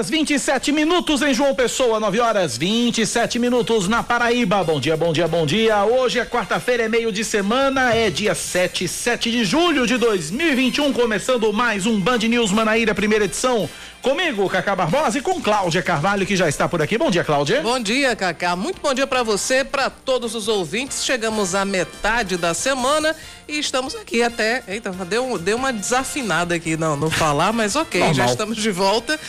Horas 27 minutos em João Pessoa, 9 horas 27 minutos na Paraíba. Bom dia, bom dia, bom dia. Hoje é quarta-feira, é meio de semana, é dia 7, 7 de julho de 2021, começando mais um Band News Manaíra, primeira edição. Comigo, Cacá Barbosa e com Cláudia Carvalho, que já está por aqui. Bom dia, Cláudia. Bom dia, Cacá. Muito bom dia para você, para todos os ouvintes. Chegamos à metade da semana e estamos aqui até. Eita, deu, deu uma desafinada aqui não, no falar, mas ok, Normal. já estamos de volta.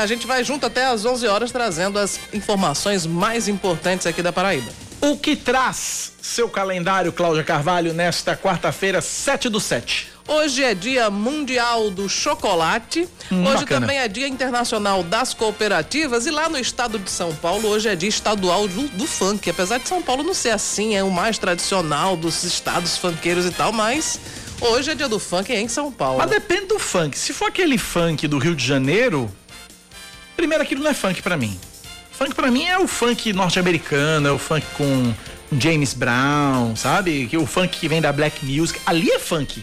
A gente vai junto até às 11 horas trazendo as informações mais importantes aqui da Paraíba. O que traz seu calendário, Cláudia Carvalho, nesta quarta-feira, 7 do 7? Hoje é Dia Mundial do Chocolate. Hum, hoje bacana. também é Dia Internacional das Cooperativas. E lá no estado de São Paulo, hoje é Dia Estadual do, do Funk. Apesar de São Paulo não ser assim, é o mais tradicional dos estados funkeiros e tal, mas. Hoje é dia do funk em São Paulo. Mas depende do funk. Se for aquele funk do Rio de Janeiro, primeiro aquilo não é funk para mim. Funk para mim é o funk norte-americano, é o funk com James Brown, sabe? Que o funk que vem da black music, ali é funk.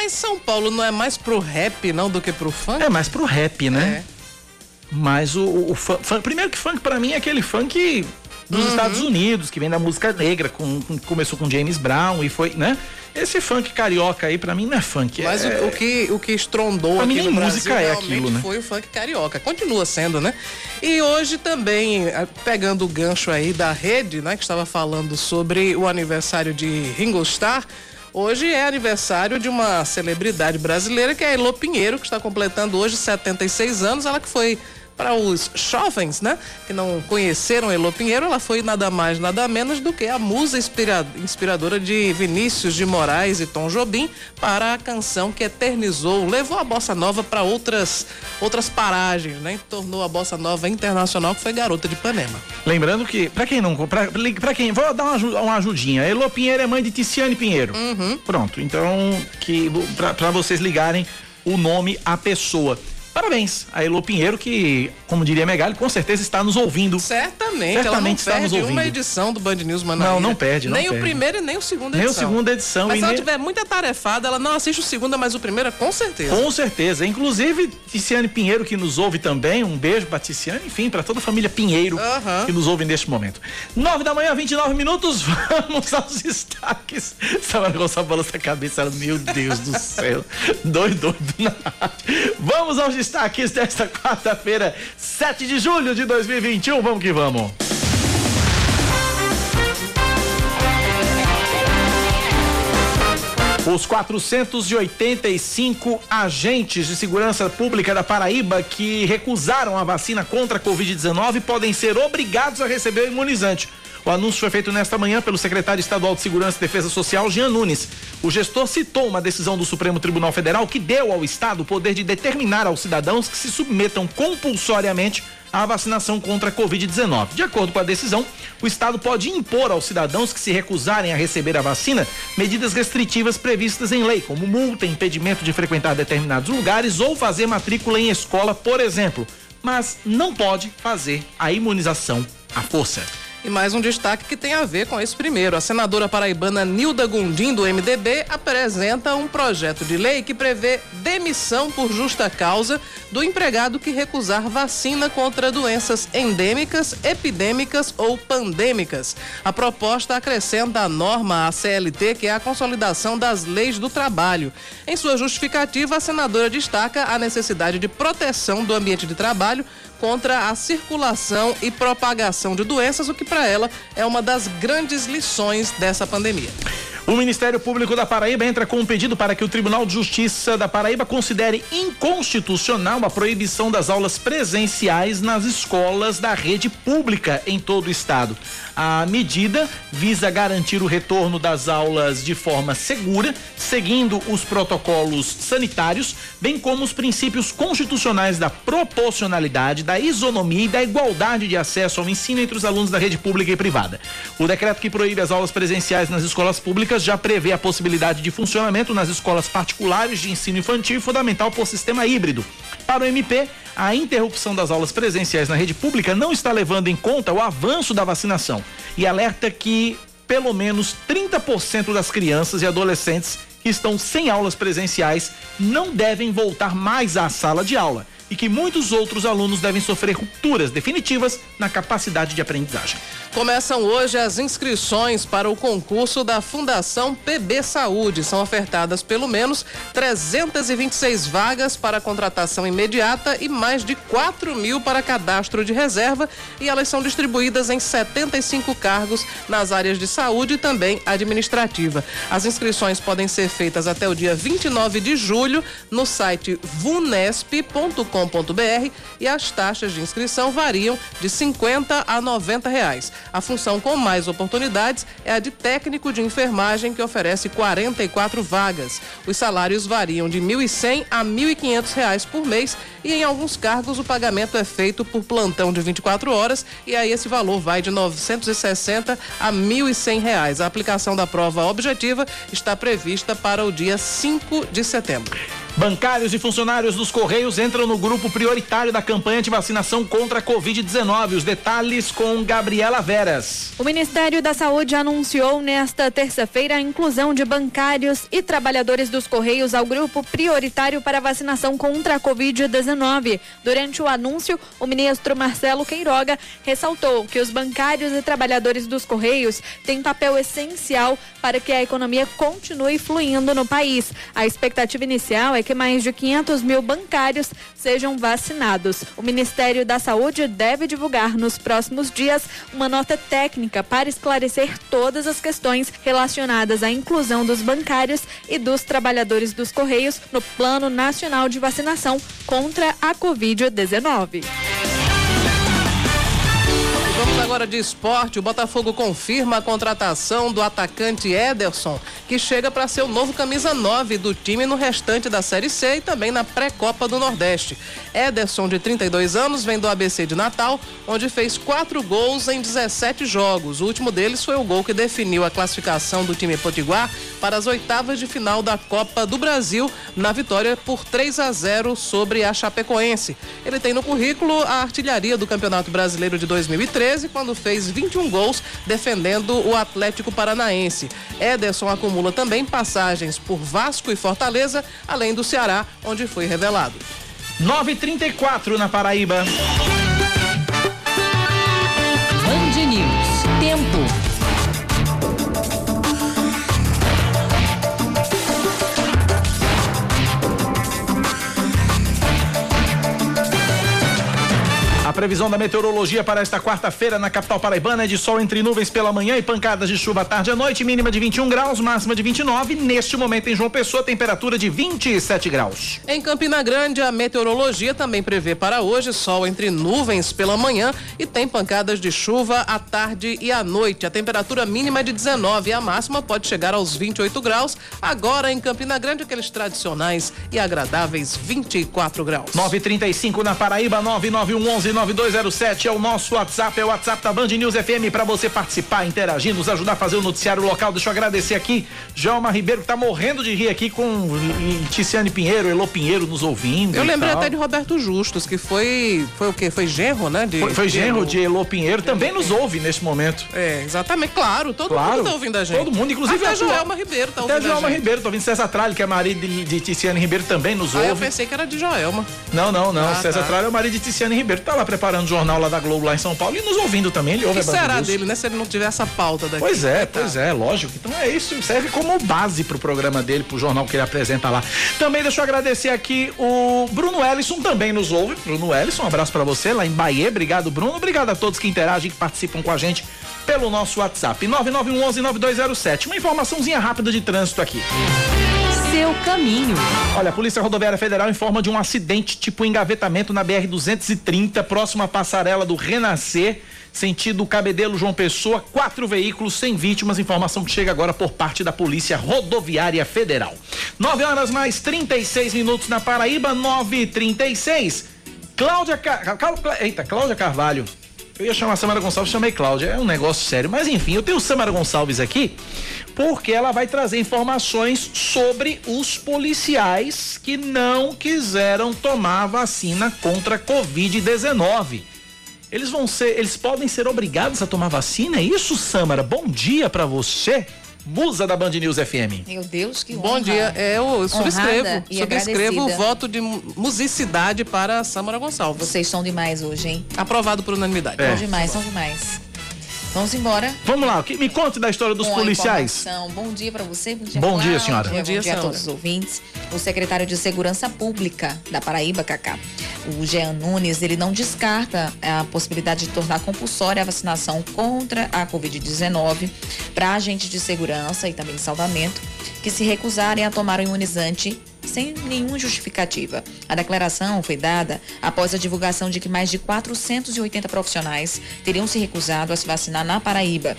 Mas São Paulo não é mais pro rap, não, do que pro funk? É mais pro rap, né? É. Mas o, o, o funk, primeiro que funk para mim é aquele funk dos uhum. Estados Unidos, que vem da música negra, com, com, começou com James Brown e foi, né? Esse funk carioca aí, para mim, não é funk. Mas é... o, o, que, o que estrondou pra aqui mim, no música Brasil é aquilo, né? foi o funk carioca. Continua sendo, né? E hoje também, pegando o gancho aí da rede, né? Que estava falando sobre o aniversário de Ringo Starr, Hoje é aniversário de uma celebridade brasileira que é a Elô Pinheiro, que está completando hoje 76 anos. Ela que foi para os jovens, né, que não conheceram Elô Pinheiro, ela foi nada mais, nada menos do que a musa inspira inspiradora de Vinícius de Moraes e Tom Jobim para a canção que eternizou, levou a bossa nova para outras outras paragens, né, tornou a bossa nova internacional que foi Garota de Ipanema. Lembrando que para quem não para quem vou dar uma, uma ajudinha, Elô Pinheiro é mãe de Ticiane Pinheiro. Uhum. Pronto, então que para vocês ligarem o nome à pessoa. Parabéns a Elo Pinheiro, que, como diria Megali, com certeza está nos ouvindo. Certamente, Certamente ela não perde ouvindo. uma edição do Band News Manaíra. Não, não perde, não Nem perde. o primeiro e nem o segundo edição. Nem o segunda edição. Mas se ela nem... tiver muita tarefada, ela não assiste o segundo, mas o primeiro, com certeza. Com certeza. Inclusive, Ticiane Pinheiro, que nos ouve também, um beijo para Ticiane, enfim, para toda a família Pinheiro uhum. que nos ouve neste momento. Nove da manhã, 29 minutos, vamos aos destaques. Essa negócio balança a cabeça, meu Deus do céu. doido, doido. Vamos aos destaques desta quarta-feira, 7 de julho de 2021. Vamos que vamos. Os 485 agentes de segurança pública da Paraíba que recusaram a vacina contra a Covid-19 podem ser obrigados a receber o imunizante. O anúncio foi feito nesta manhã pelo secretário estadual de Segurança e Defesa Social, Jean Nunes. O gestor citou uma decisão do Supremo Tribunal Federal que deu ao Estado o poder de determinar aos cidadãos que se submetam compulsoriamente à vacinação contra a Covid-19. De acordo com a decisão, o Estado pode impor aos cidadãos que se recusarem a receber a vacina medidas restritivas previstas em lei, como multa, impedimento de frequentar determinados lugares ou fazer matrícula em escola, por exemplo. Mas não pode fazer a imunização à força. E mais um destaque que tem a ver com esse primeiro. A senadora paraibana Nilda Gundim, do MDB, apresenta um projeto de lei que prevê demissão por justa causa do empregado que recusar vacina contra doenças endêmicas, epidêmicas ou pandêmicas. A proposta acrescenta a norma à CLT, que é a consolidação das leis do trabalho. Em sua justificativa, a senadora destaca a necessidade de proteção do ambiente de trabalho contra a circulação e propagação de doenças, o que para ela é uma das grandes lições dessa pandemia. O Ministério Público da Paraíba entra com um pedido para que o Tribunal de Justiça da Paraíba considere inconstitucional a proibição das aulas presenciais nas escolas da rede pública em todo o estado. A medida visa garantir o retorno das aulas de forma segura, seguindo os protocolos sanitários, bem como os princípios constitucionais da proporcionalidade, da isonomia e da igualdade de acesso ao ensino entre os alunos da rede pública e privada. O decreto que proíbe as aulas presenciais nas escolas públicas já prevê a possibilidade de funcionamento nas escolas particulares de ensino infantil e fundamental por sistema híbrido. Para o MP, a interrupção das aulas presenciais na rede pública não está levando em conta o avanço da vacinação e alerta que pelo menos 30% das crianças e adolescentes que estão sem aulas presenciais não devem voltar mais à sala de aula e que muitos outros alunos devem sofrer rupturas definitivas na capacidade de aprendizagem. Começam hoje as inscrições para o concurso da Fundação PB Saúde. São ofertadas pelo menos 326 vagas para contratação imediata e mais de 4 mil para cadastro de reserva. E elas são distribuídas em 75 cargos nas áreas de saúde e também administrativa. As inscrições podem ser feitas até o dia 29 de julho no site vunesp.com.br e as taxas de inscrição variam de 50 a 90 reais. A função com mais oportunidades é a de técnico de enfermagem, que oferece 44 vagas. Os salários variam de R$ 1.100 a 1.500 reais por mês e em alguns cargos o pagamento é feito por plantão de 24 horas e aí esse valor vai de 960 a 1.100 reais. A aplicação da prova objetiva está prevista para o dia 5 de setembro. Bancários e funcionários dos Correios entram no grupo prioritário da campanha de vacinação contra a Covid-19. Os detalhes com Gabriela Veras. O Ministério da Saúde anunciou nesta terça-feira a inclusão de bancários e trabalhadores dos Correios ao grupo prioritário para vacinação contra a Covid-19. Durante o anúncio, o ministro Marcelo Queiroga ressaltou que os bancários e trabalhadores dos Correios têm papel essencial para que a economia continue fluindo no país. A expectativa inicial é que mais de 500 mil bancários sejam vacinados. O Ministério da Saúde deve divulgar nos próximos dias uma nota técnica para esclarecer todas as questões relacionadas à inclusão dos bancários e dos trabalhadores dos Correios no Plano Nacional de Vacinação contra a Covid-19. Vamos agora de esporte. O Botafogo confirma a contratação do atacante Ederson, que chega para ser o novo camisa 9 do time no restante da Série C e também na pré-copa do Nordeste. Ederson, de 32 anos, vem do ABC de Natal, onde fez quatro gols em 17 jogos. O último deles foi o gol que definiu a classificação do time potiguar para as oitavas de final da Copa do Brasil, na vitória por 3 a 0 sobre a Chapecoense. Ele tem no currículo a artilharia do Campeonato Brasileiro de 2013 quando fez 21 gols defendendo o Atlético Paranaense. Ederson acumula também passagens por Vasco e Fortaleza, além do Ceará, onde foi revelado. 9:34 na Paraíba. Previsão da meteorologia para esta quarta-feira na capital paraibana é de sol entre nuvens pela manhã e pancadas de chuva à tarde à noite, mínima de 21 graus, máxima de 29. Neste momento em João Pessoa, temperatura de 27 graus. Em Campina Grande, a meteorologia também prevê para hoje sol entre nuvens pela manhã e tem pancadas de chuva à tarde e à noite. A temperatura mínima é de 19 e a máxima pode chegar aos 28 graus. Agora em Campina Grande, aqueles tradicionais e agradáveis 24 graus. 9:35 na Paraíba, 99111 9207 é o nosso WhatsApp, é o WhatsApp da Band News FM para você participar, interagir, nos ajudar a fazer o noticiário local. Deixa eu agradecer aqui, Joelma Ribeiro, que tá morrendo de rir aqui com Ticiane Pinheiro, Elô Pinheiro nos ouvindo. Eu lembrei tal. até de Roberto Justus, que foi foi o quê? Foi genro, né? De, Foi, foi genro de Elô Pinheiro, também nos ouve neste momento. É, exatamente, claro, todo Claro. mundo tá ouvindo a gente. Todo mundo, inclusive Até a tua- Joelma Ribeiro tá Até a ouvindo a Joelma gente. Ribeiro, tô ouvindo César Tralho, que é marido de, de Ticiane Ribeiro, também nos Ah, eu ouve. pensei que era de Joelma. Não, não, não. Ah, César tá. Tralho é o marido de Ticiane Ribeiro. Tá lá preparado preparando o jornal lá da Globo lá em São Paulo e nos ouvindo também. Ele ouve O que será News. dele, né? Se ele não tiver essa pauta daqui. Pois é, pois é, lógico. Então é isso, serve como base pro programa dele, pro jornal que ele apresenta lá. Também deixa eu agradecer aqui o Bruno Ellison, também nos ouve. Bruno Ellison, um abraço pra você lá em Bahia. Obrigado, Bruno. Obrigado a todos que interagem, que participam com a gente pelo nosso WhatsApp. 9911-9207. Uma informaçãozinha rápida de trânsito aqui. Seu caminho. Olha, a Polícia Rodoviária Federal informa de um acidente tipo engavetamento na BR-230, próximo à passarela do Renascer, sentido Cabedelo João Pessoa, quatro veículos sem vítimas. Informação que chega agora por parte da Polícia Rodoviária Federal. 9 horas mais 36 minutos na Paraíba, 9 e 36 Cláudia Car... Eita, Cláudia Carvalho. Eu ia chamar a Samara Gonçalves, chamei Cláudia. É um negócio sério. Mas enfim, eu tenho Samara Gonçalves aqui porque ela vai trazer informações sobre os policiais que não quiseram tomar vacina contra a Covid-19. Eles vão ser, eles podem ser obrigados a tomar vacina? É isso, Samara? Bom dia pra você, musa da Band News FM. Meu Deus, que Bom honra. dia. É, eu subscrevo. E Subscrevo o voto de mu- musicidade para Samara Gonçalves. Vocês são demais hoje, hein? Aprovado por unanimidade. É. São demais, são demais. Vamos embora. Vamos lá, que- me conte da história dos com policiais. Bom dia para você, bom dia, Bom dia, senhora. Bom Bom dia, dia, a todos os ouvintes. O secretário de Segurança Pública da Paraíba, Cacá, o Jean Nunes, ele não descarta a possibilidade de tornar compulsória a vacinação contra a Covid-19 para agentes de segurança e também de salvamento que se recusarem a tomar o imunizante sem nenhuma justificativa. A declaração foi dada após a divulgação de que mais de 480 profissionais teriam se recusado a se vacinar na Paraíba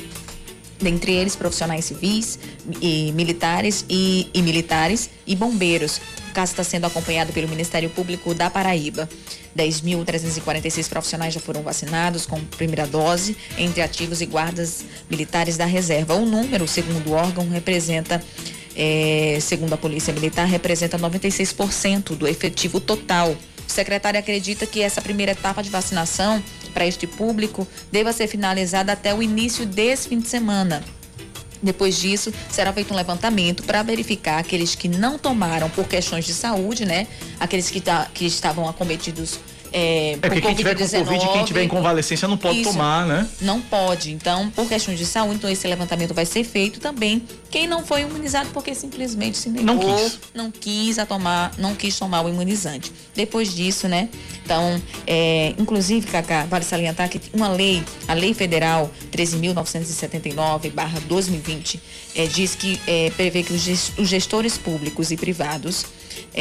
dentre eles profissionais civis e militares e, e militares e bombeiros. O caso está sendo acompanhado pelo Ministério Público da Paraíba. 10.346 profissionais já foram vacinados com primeira dose, entre ativos e guardas militares da reserva. O número, segundo o órgão, representa, eh, segundo a Polícia Militar, representa 96% do efetivo total. O secretário acredita que essa primeira etapa de vacinação para este público deva ser finalizada até o início desse fim de semana. Depois disso, será feito um levantamento para verificar aqueles que não tomaram por questões de saúde, né? Aqueles que, tá- que estavam acometidos é, É por porque quem tiver com Covid-19. Covid, quem tiver em convalescência não pode Isso. tomar, né? Não pode. Então, por questões de saúde, então esse levantamento vai ser feito também. Quem não foi imunizado porque simplesmente se negou, Não quis. não quis a tomar, não quis tomar o imunizante. Depois disso, né? Então, é, inclusive, Cacá, vale salientar que uma lei, a Lei Federal 13.979/2020, é, diz que é, prevê que os gestores públicos e privados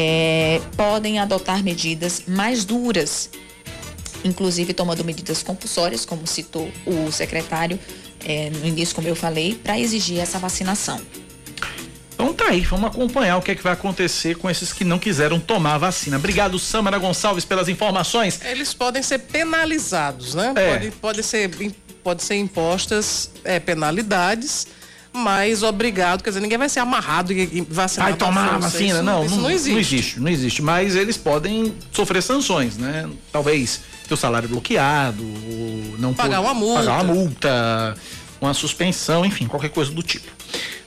é, podem adotar medidas mais duras inclusive tomando medidas compulsórias, como citou o secretário eh, no início, como eu falei, para exigir essa vacinação. Então tá aí, vamos acompanhar o que é que vai acontecer com esses que não quiseram tomar a vacina. Obrigado, Samara Gonçalves, pelas informações. Eles podem ser penalizados, né? É. Pode, pode, ser, pode ser impostas é, penalidades, mas obrigado, quer dizer, ninguém vai ser amarrado e, vacinado. Vai tomar a vacina? Isso, não, isso não, existe. Não existe, não existe. Mas eles podem sofrer sanções, né? Talvez ter o salário bloqueado, não Pagar uma multa. Pagar uma multa, uma suspensão, enfim, qualquer coisa do tipo.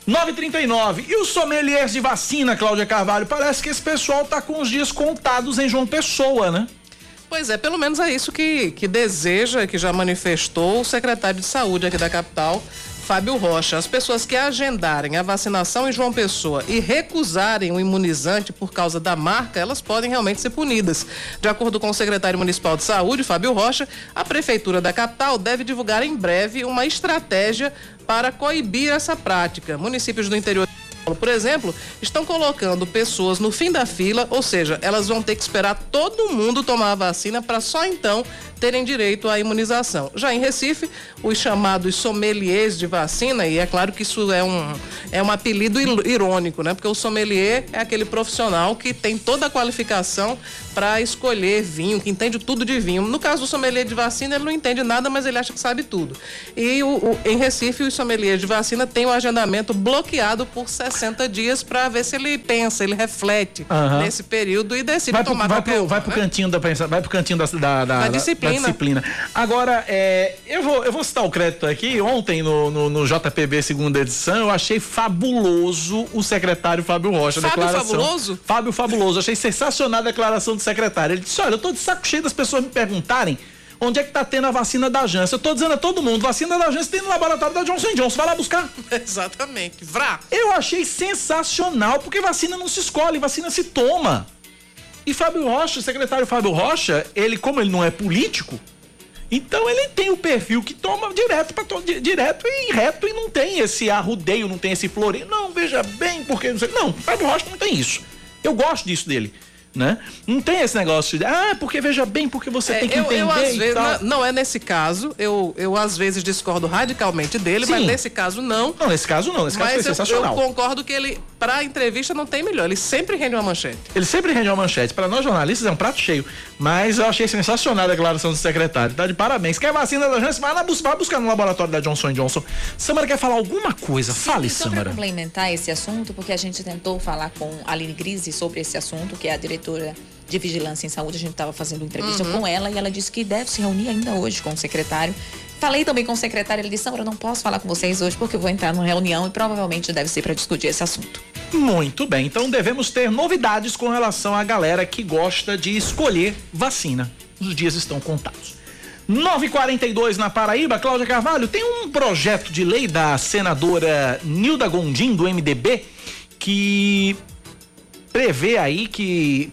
939. E os sommeliers de vacina, Cláudia Carvalho? Parece que esse pessoal tá com os dias contados em João Pessoa, né? Pois é, pelo menos é isso que, que deseja, que já manifestou o secretário de saúde aqui da capital, Fábio Rocha. As pessoas que agendarem a vacinação em João Pessoa e recusarem o imunizante por causa da marca, elas podem realmente ser punidas. De acordo com o secretário municipal de saúde, Fábio Rocha, a prefeitura da capital deve divulgar em breve uma estratégia para coibir essa prática. Municípios do interior Por exemplo, estão colocando pessoas no fim da fila, ou seja, elas vão ter que esperar todo mundo tomar a vacina para só então terem direito à imunização. Já em Recife, os chamados sommeliers de vacina, e é claro que isso é um, é um apelido irônico, né? Porque o sommelier é aquele profissional que tem toda a qualificação para escolher vinho, que entende tudo de vinho. No caso do sommelier de vacina, ele não entende nada, mas ele acha que sabe tudo. E o, o- em Recife, os sommeliers de vacina têm o agendamento bloqueado por 60 dias para ver se ele pensa, ele reflete Aham. nesse período e decide Vai pro, tomar vai qualquer pro, uma, vai pro né? cantinho da pensa- vai pro cantinho da, da, da, Da disciplina. disciplina. Agora, é, eu, vou, eu vou citar o crédito aqui. Ontem, no, no, no JPB segunda edição, eu achei fabuloso o secretário Fábio Rocha. Fábio declaração. Fabuloso? Fábio Fabuloso. Achei sensacional a declaração do secretário. Ele disse: Olha, eu tô de saco cheio das pessoas me perguntarem Onde é que tá tendo a vacina da Janssen? Eu tô dizendo a todo mundo, vacina da Janssen tem no laboratório da Johnson Johnson. Vai lá buscar. Exatamente. Vrá. Eu achei sensacional, porque vacina não se escolhe, vacina se toma. E Fábio Rocha, o secretário Fábio Rocha, ele, como ele não é político, então ele tem o perfil que toma direto para direto e reto e não tem esse arrudeio, não tem esse floreio. Não, veja bem, porque não sei. Não, Fábio Rocha não tem isso. Eu gosto disso dele né? Não tem esse negócio de, ah, porque veja bem, porque você é, tem que eu, entender eu, às vezes, não, não, é nesse caso, eu, eu às vezes discordo radicalmente dele, Sim. mas nesse caso não. Não, nesse caso não, nesse caso foi sensacional. Eu concordo que ele, pra entrevista não tem melhor, ele sempre rende uma manchete. Ele sempre rende uma manchete, para nós jornalistas é um prato cheio, mas eu achei sensacional a declaração do secretário, tá de parabéns. Quer vacina da Janssen? Vai lá buscar, vai buscar no laboratório da Johnson Johnson. Samara quer falar alguma coisa? Sim, Fale, só Samara. Complementar esse assunto, porque a gente tentou falar com a Aline Grise sobre esse assunto, que é a diretora de Vigilância em Saúde, a gente estava fazendo entrevista uhum. com ela e ela disse que deve se reunir ainda hoje com o secretário. Falei também com o secretário, ele disse: Sandra, eu não posso falar com vocês hoje porque eu vou entrar numa reunião e provavelmente deve ser para discutir esse assunto. Muito bem, então devemos ter novidades com relação à galera que gosta de escolher vacina. Os dias estão contados. 942 na Paraíba, Cláudia Carvalho, tem um projeto de lei da senadora Nilda Gondim, do MDB, que prevê aí que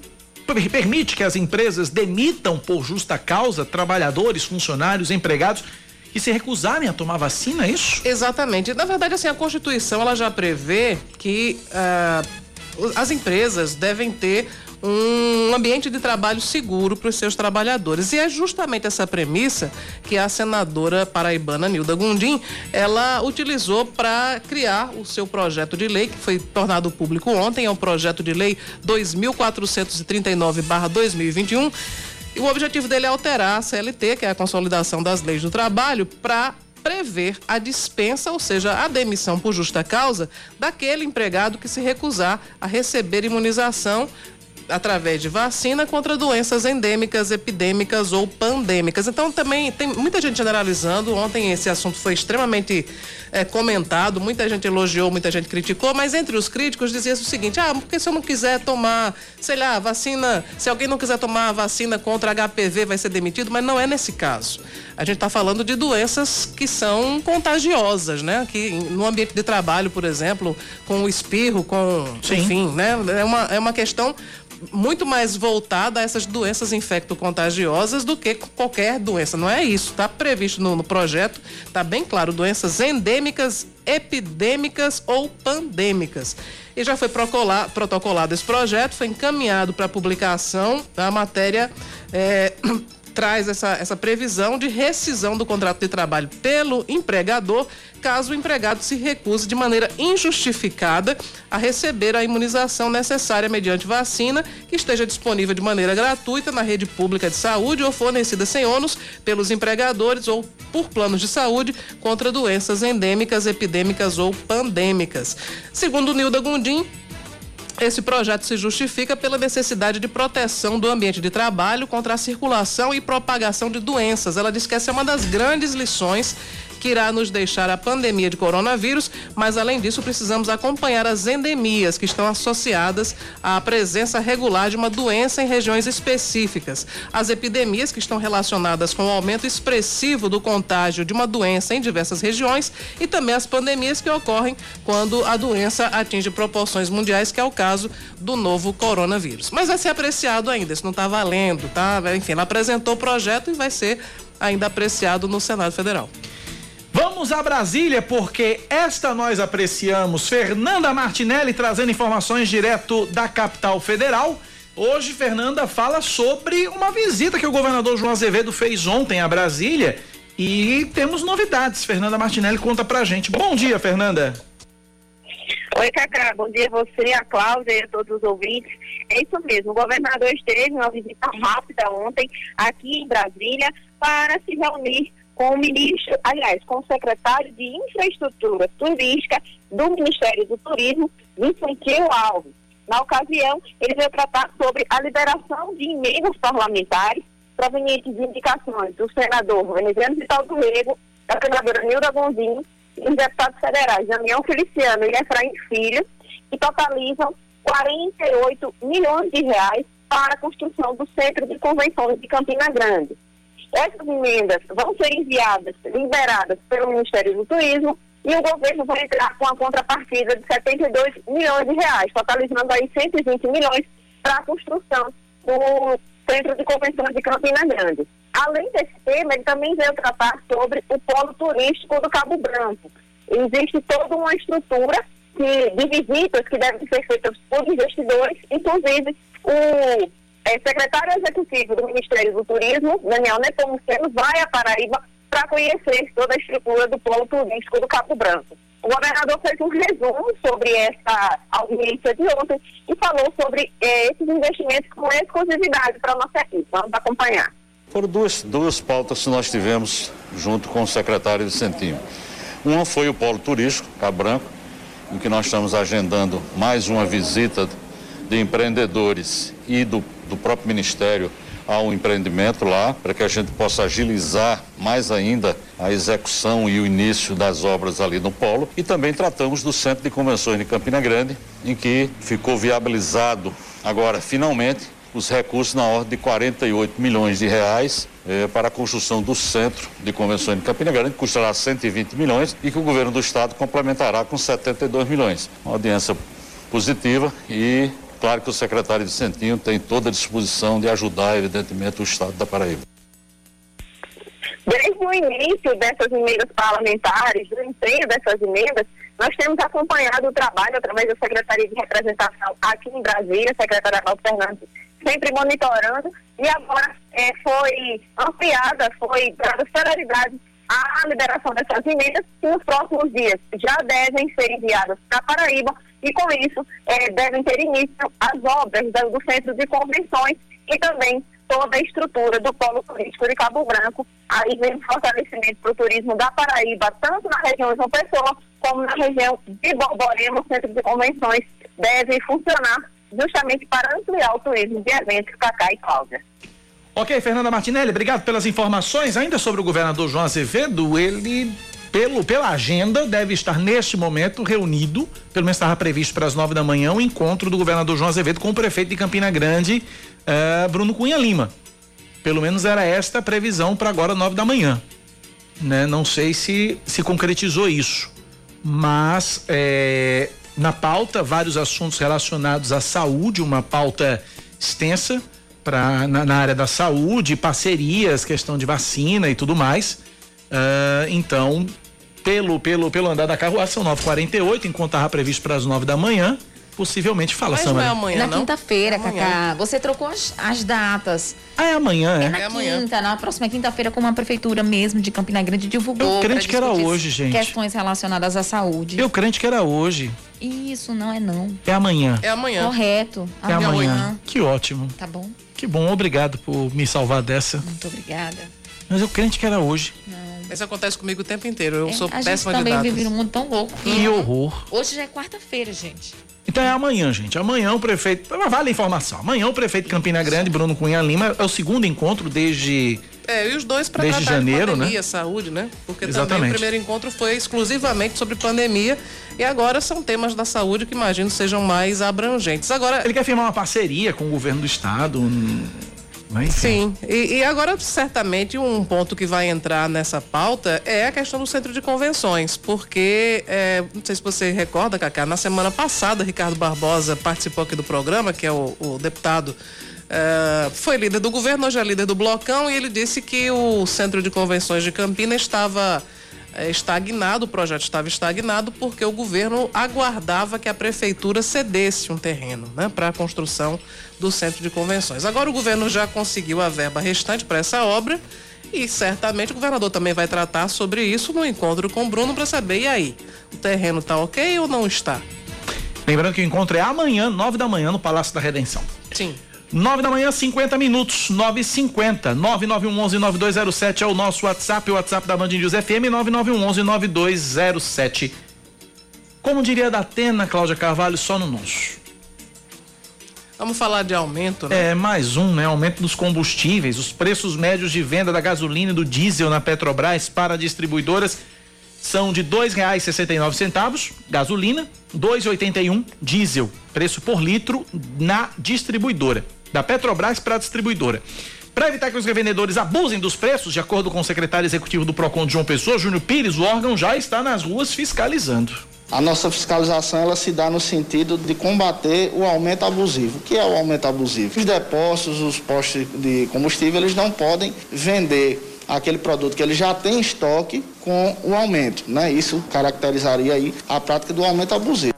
permite que as empresas demitam por justa causa trabalhadores, funcionários, empregados que se recusarem a tomar vacina, é isso? Exatamente. Na verdade, assim, a Constituição ela já prevê que uh, as empresas devem ter um ambiente de trabalho seguro para os seus trabalhadores. E é justamente essa premissa que a senadora paraibana Nilda Gundim, ela utilizou para criar o seu projeto de lei, que foi tornado público ontem, é um projeto de lei 2439/2021. E o objetivo dele é alterar a CLT, que é a consolidação das leis do trabalho, para prever a dispensa, ou seja, a demissão por justa causa, daquele empregado que se recusar a receber imunização através de vacina contra doenças endêmicas, epidêmicas ou pandêmicas. Então também tem muita gente generalizando. Ontem esse assunto foi extremamente é, comentado, muita gente elogiou, muita gente criticou, mas entre os críticos dizia o seguinte: ah, porque se eu não quiser tomar, sei lá, vacina, se alguém não quiser tomar a vacina contra HPV vai ser demitido, mas não é nesse caso. A gente está falando de doenças que são contagiosas, né? Que no ambiente de trabalho, por exemplo, com o espirro, com, Sim. enfim, né? É uma, é uma questão muito mais voltada a essas doenças infecto-contagiosas do que qualquer doença. Não é isso, está previsto no, no projeto, está bem claro, doenças endêmicas, epidêmicas ou pandêmicas. E já foi protocolado esse projeto, foi encaminhado para publicação a matéria. É, traz essa, essa previsão de rescisão do contrato de trabalho pelo empregador, caso o empregado se recuse de maneira injustificada a receber a imunização necessária mediante vacina que esteja disponível de maneira gratuita na rede pública de saúde ou fornecida sem ônus pelos empregadores ou por planos de saúde contra doenças endêmicas, epidêmicas ou pandêmicas. Segundo Nilda Gundim, esse projeto se justifica pela necessidade de proteção do ambiente de trabalho contra a circulação e propagação de doenças. Ela diz que essa é uma das grandes lições que irá nos deixar a pandemia de coronavírus, mas além disso precisamos acompanhar as endemias que estão associadas à presença regular de uma doença em regiões específicas, as epidemias que estão relacionadas com o aumento expressivo do contágio de uma doença em diversas regiões e também as pandemias que ocorrem quando a doença atinge proporções mundiais, que é o caso do novo coronavírus. Mas vai ser apreciado ainda, isso não está valendo, tá? Enfim, ela apresentou o projeto e vai ser ainda apreciado no Senado Federal. Vamos a Brasília porque esta nós apreciamos. Fernanda Martinelli trazendo informações direto da capital federal. Hoje, Fernanda fala sobre uma visita que o governador João Azevedo fez ontem a Brasília e temos novidades. Fernanda Martinelli conta pra gente. Bom dia, Fernanda. Oi, Cacá. Bom dia a você, a Cláudia e a todos os ouvintes. É isso mesmo. O governador esteve uma visita rápida ontem aqui em Brasília para se reunir com o ministro, aliás, com o secretário de Infraestrutura Turística do Ministério do Turismo, Vicentino Alves. Na ocasião, ele veio tratar sobre a liberação de emendas parlamentares provenientes de indicações do senador Veneziano Vital do Rego, da senadora Nilda Gondim e os deputados federais Damião Feliciano e Efraim Filho, que totalizam 48 milhões de reais para a construção do Centro de Convenções de Campina Grande. Essas emendas vão ser enviadas, liberadas pelo Ministério do Turismo e o governo vai entrar com a contrapartida de 72 milhões de reais, totalizando aí 120 milhões para a construção do Centro de Convenções de Campina Grande. Além desse tema, ele também veio tratar sobre o polo turístico do Cabo Branco. Existe toda uma estrutura que, de visitas que devem ser feitas por investidores, inclusive o é, secretário executivo do Ministério do Turismo, Daniel Nepomuceno, vai a Paraíba para conhecer toda a estrutura do polo turístico do Cabo Branco. O governador fez um resumo sobre essa audiência de ontem e falou sobre eh, esses investimentos com exclusividade para a nossa equipe. Vamos acompanhar. Foram duas, duas pautas que nós tivemos junto com o secretário de Centinho. Uma foi o polo turístico, Cabo Branco, em que nós estamos agendando mais uma visita de empreendedores e do, do próprio Ministério ao empreendimento lá, para que a gente possa agilizar mais ainda a execução e o início das obras ali no polo. E também tratamos do Centro de Convenções de Campina Grande, em que ficou viabilizado agora, finalmente, os recursos na ordem de 48 milhões de reais eh, para a construção do Centro de Convenções de Campina Grande, que custará 120 milhões e que o governo do estado complementará com 72 milhões. Uma audiência positiva e Claro que o secretário Vicentinho tem toda a disposição de ajudar, evidentemente, o Estado da Paraíba. Desde o início dessas emendas parlamentares, do empenho dessas emendas, nós temos acompanhado o trabalho através da Secretaria de Representação aqui em Brasília, secretária Val Fernandes, sempre monitorando, e agora é, foi ampliada, foi dada celeridade à liberação dessas emendas, que nos próximos dias já devem ser enviadas para Paraíba e com isso é, devem ter início as obras do Centro de Convenções e também toda a estrutura do Polo Turístico de Cabo Branco. Aí vem o fortalecimento para o turismo da Paraíba, tanto na região de João Pessoa como na região de Borborema, o Centro de Convenções deve funcionar justamente para ampliar o turismo de eventos Cacá e Cláudia. Ok, Fernanda Martinelli, obrigado pelas informações. Ainda sobre o governador João Azevedo, ele pelo, pela agenda, deve estar neste momento reunido, pelo menos estava previsto para as nove da manhã, o um encontro do governador João Azevedo com o prefeito de Campina Grande, uh, Bruno Cunha Lima. Pelo menos era esta a previsão para agora, nove da manhã. Né? Não sei se se concretizou isso, mas é, na pauta, vários assuntos relacionados à saúde, uma pauta extensa pra, na, na área da saúde, parcerias, questão de vacina e tudo mais. Uh, então, pelo, pelo, pelo andar da carruagem, são 9h48, enquanto estava previsto para as 9 da manhã. Possivelmente fala, Mas não é amanhã, Na quinta-feira, é Cacá. Você trocou as, as datas. Ah, é amanhã, é? É na é quinta, na próxima quinta-feira, como a prefeitura mesmo de Campina Grande divulgou. Eu crente que era hoje, gente. Questões relacionadas à saúde. Eu crente que era hoje. Isso, não é não. É amanhã. É amanhã. Correto. É amanhã. amanhã. Que ótimo. Tá bom. Que bom, obrigado por me salvar dessa. Muito obrigada. Mas eu crente que era hoje. Não. Isso acontece comigo o tempo inteiro. Eu é, sou péssima. A gente também vive num mundo tão louco. Que horror. Hoje já é quarta-feira, gente. Então é amanhã, gente. Amanhã o prefeito. Vale a informação. Amanhã o prefeito de Campina Grande, Bruno Cunha Lima, é o segundo encontro desde. É, e os dois para desde janeiro, de pandemia, né? saúde, né? Porque Exatamente. também o primeiro encontro foi exclusivamente sobre pandemia e agora são temas da saúde que imagino sejam mais abrangentes. Agora ele quer firmar uma parceria com o governo do estado. Um Sim, e, e, agora certamente um ponto que vai entrar nessa pauta é a questão do centro de convenções, porque é, não sei se você recorda, Cacá, na semana passada Ricardo Barbosa participou aqui do programa, que é o, o deputado Uh, foi líder do governo, hoje é líder do Blocão, e ele disse que o Centro de Convenções de Campina estava é, estagnado, o projeto estava estagnado porque o governo aguardava que a prefeitura cedesse um terreno né, para a construção do centro de convenções. Agora o governo já conseguiu a verba restante para essa obra e certamente o governador também vai tratar sobre isso no encontro com o Bruno para saber, e aí, o terreno está ok ou não está? Lembrando que o encontro é amanhã, nove da manhã, no Palácio da Redenção. Sim. 9 da manhã, 50 minutos, 9 50 9911 9207 é o nosso WhatsApp, o WhatsApp da Band News FM, 9911 9207. Como diria da Atena, Cláudia Carvalho, só no nosso. Vamos falar de aumento, né? É, mais um, né? Aumento dos combustíveis, os preços médios de venda da gasolina e do diesel na Petrobras para distribuidoras são de dois reais sessenta e nove centavos, gasolina, dois oitenta e um, diesel, preço por litro na distribuidora da Petrobras para a distribuidora. Para evitar que os revendedores abusem dos preços, de acordo com o secretário executivo do PROCON de João Pessoa, Júnior Pires, o órgão já está nas ruas fiscalizando. A nossa fiscalização ela se dá no sentido de combater o aumento abusivo. O que é o aumento abusivo? Os depósitos, os postos de combustível, eles não podem vender aquele produto que ele já tem em estoque com o aumento, né? Isso caracterizaria aí a prática do aumento abusivo.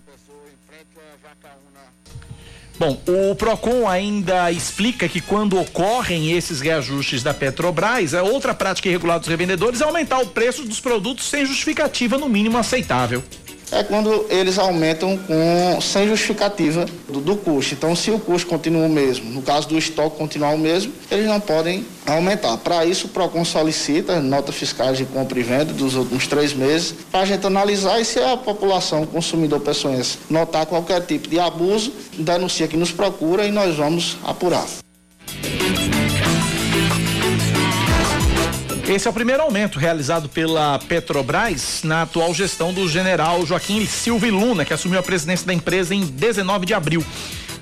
Bom, o Procon ainda explica que quando ocorrem esses reajustes da Petrobras, a outra prática irregular dos revendedores é aumentar o preço dos produtos sem justificativa no mínimo aceitável é quando eles aumentam com, sem justificativa do, do, custo. Então, se o custo continua o mesmo, no caso do estoque continuar o mesmo, eles não podem aumentar. Para isso, o PROCON solicita nota fiscal de compra e venda dos últimos três meses, para a gente analisar e se a população, o consumidor pessoense, notar qualquer tipo de abuso, denuncia que nos procura e nós vamos apurar. Esse é o primeiro aumento realizado pela Petrobras na atual gestão do general Joaquim Silva Luna, que assumiu a presidência da empresa em 19 de abril.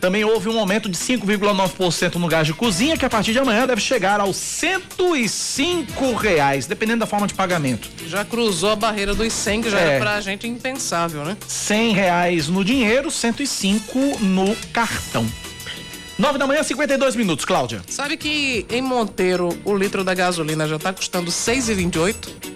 Também houve um aumento de 5,9% no gás de cozinha, que a partir de amanhã deve chegar aos 105 reais, dependendo da forma de pagamento. Já cruzou a barreira dos 100, que já é. era pra gente impensável, né? 100 reais no dinheiro, 105 no cartão. 9 da manhã, 52 minutos, Cláudia. Sabe que em Monteiro o litro da gasolina já tá custando 6,28?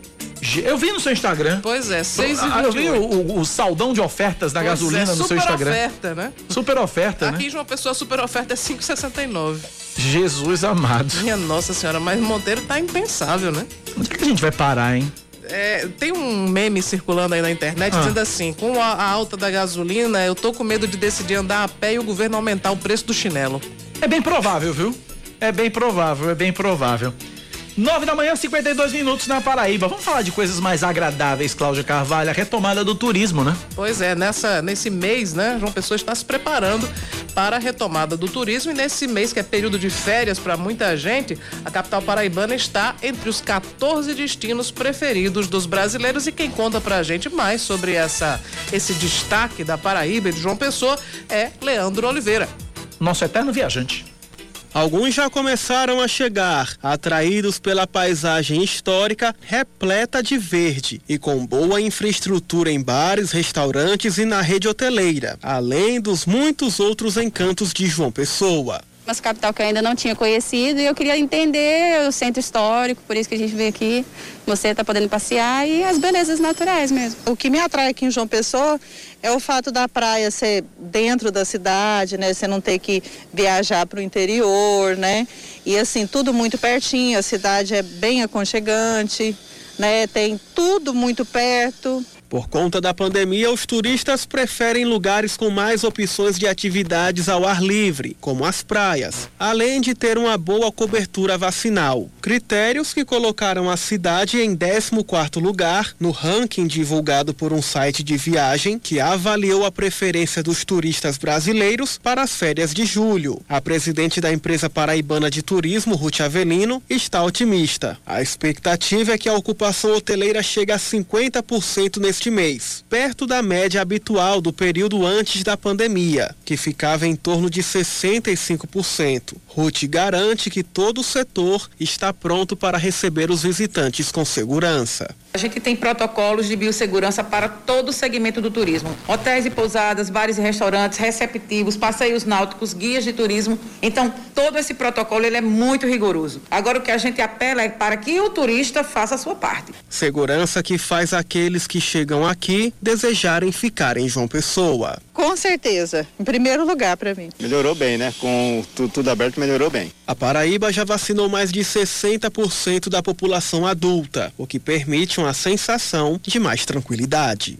Eu vi no seu Instagram. Pois é, 6 ah, Eu vi o, o, o, saldão de ofertas da pois é, gasolina é, no seu Instagram. Super oferta, né? Super oferta, Aqui né? de uma pessoa super oferta é 5,69. Jesus amado. Minha nossa senhora, mas Monteiro tá impensável, né? Onde que a gente vai parar, hein? É, tem um meme circulando aí na internet ah. dizendo assim: com a, a, alta da gasolina, eu tô com medo de decidir andar a pé e o governo aumentar o preço do chinelo. É bem provável, viu? É bem provável, é bem provável. 9 da manhã, 52 minutos na Paraíba. Vamos falar de coisas mais agradáveis, Cláudia Carvalho, a retomada do turismo, né? Pois é, nessa, nesse mês, né, João Pessoa está se preparando para a retomada do turismo e nesse mês, que é período de férias para muita gente, a capital paraibana está entre os 14 destinos preferidos dos brasileiros e quem conta para a gente mais sobre essa, esse destaque da Paraíba e de João Pessoa é Leandro Oliveira. Nosso eterno viajante. Alguns já começaram a chegar, atraídos pela paisagem histórica repleta de verde e com boa infraestrutura em bares, restaurantes e na rede hoteleira, além dos muitos outros encantos de João Pessoa uma capital que eu ainda não tinha conhecido e eu queria entender o centro histórico, por isso que a gente veio aqui. Você está podendo passear e as belezas naturais mesmo. O que me atrai aqui em João Pessoa é o fato da praia ser dentro da cidade, né? Você não ter que viajar para o interior, né? E assim, tudo muito pertinho, a cidade é bem aconchegante, né? Tem tudo muito perto. Por conta da pandemia, os turistas preferem lugares com mais opções de atividades ao ar livre, como as praias, além de ter uma boa cobertura vacinal. Critérios que colocaram a cidade em 14º lugar no ranking divulgado por um site de viagem que avaliou a preferência dos turistas brasileiros para as férias de julho. A presidente da empresa paraibana de turismo, Ruth Avelino, está otimista. A expectativa é que a ocupação hoteleira chegue a 50% neste neste mês, perto da média habitual do período antes da pandemia, que ficava em torno de 65%. Ruth garante que todo o setor está pronto para receber os visitantes com segurança. A gente tem protocolos de biossegurança para todo o segmento do turismo. Hotéis e pousadas, bares e restaurantes, receptivos, passeios náuticos, guias de turismo. Então, todo esse protocolo ele é muito rigoroso. Agora, o que a gente apela é para que o turista faça a sua parte. Segurança que faz aqueles que chegam aqui desejarem ficar em João Pessoa. Com certeza. Em primeiro lugar para mim. Melhorou bem, né? Com tudo, tudo aberto, melhorou bem. A Paraíba já vacinou mais de 60% da população adulta, o que permite uma sensação de mais tranquilidade.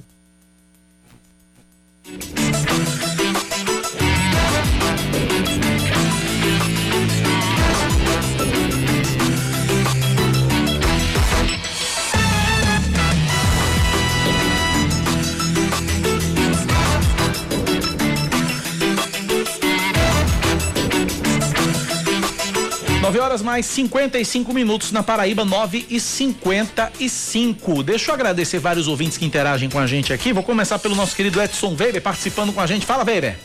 9 horas mais 55 minutos na Paraíba, 9 e 55. Deixa eu agradecer vários ouvintes que interagem com a gente aqui. Vou começar pelo nosso querido Edson Weber participando com a gente. Fala, Weber.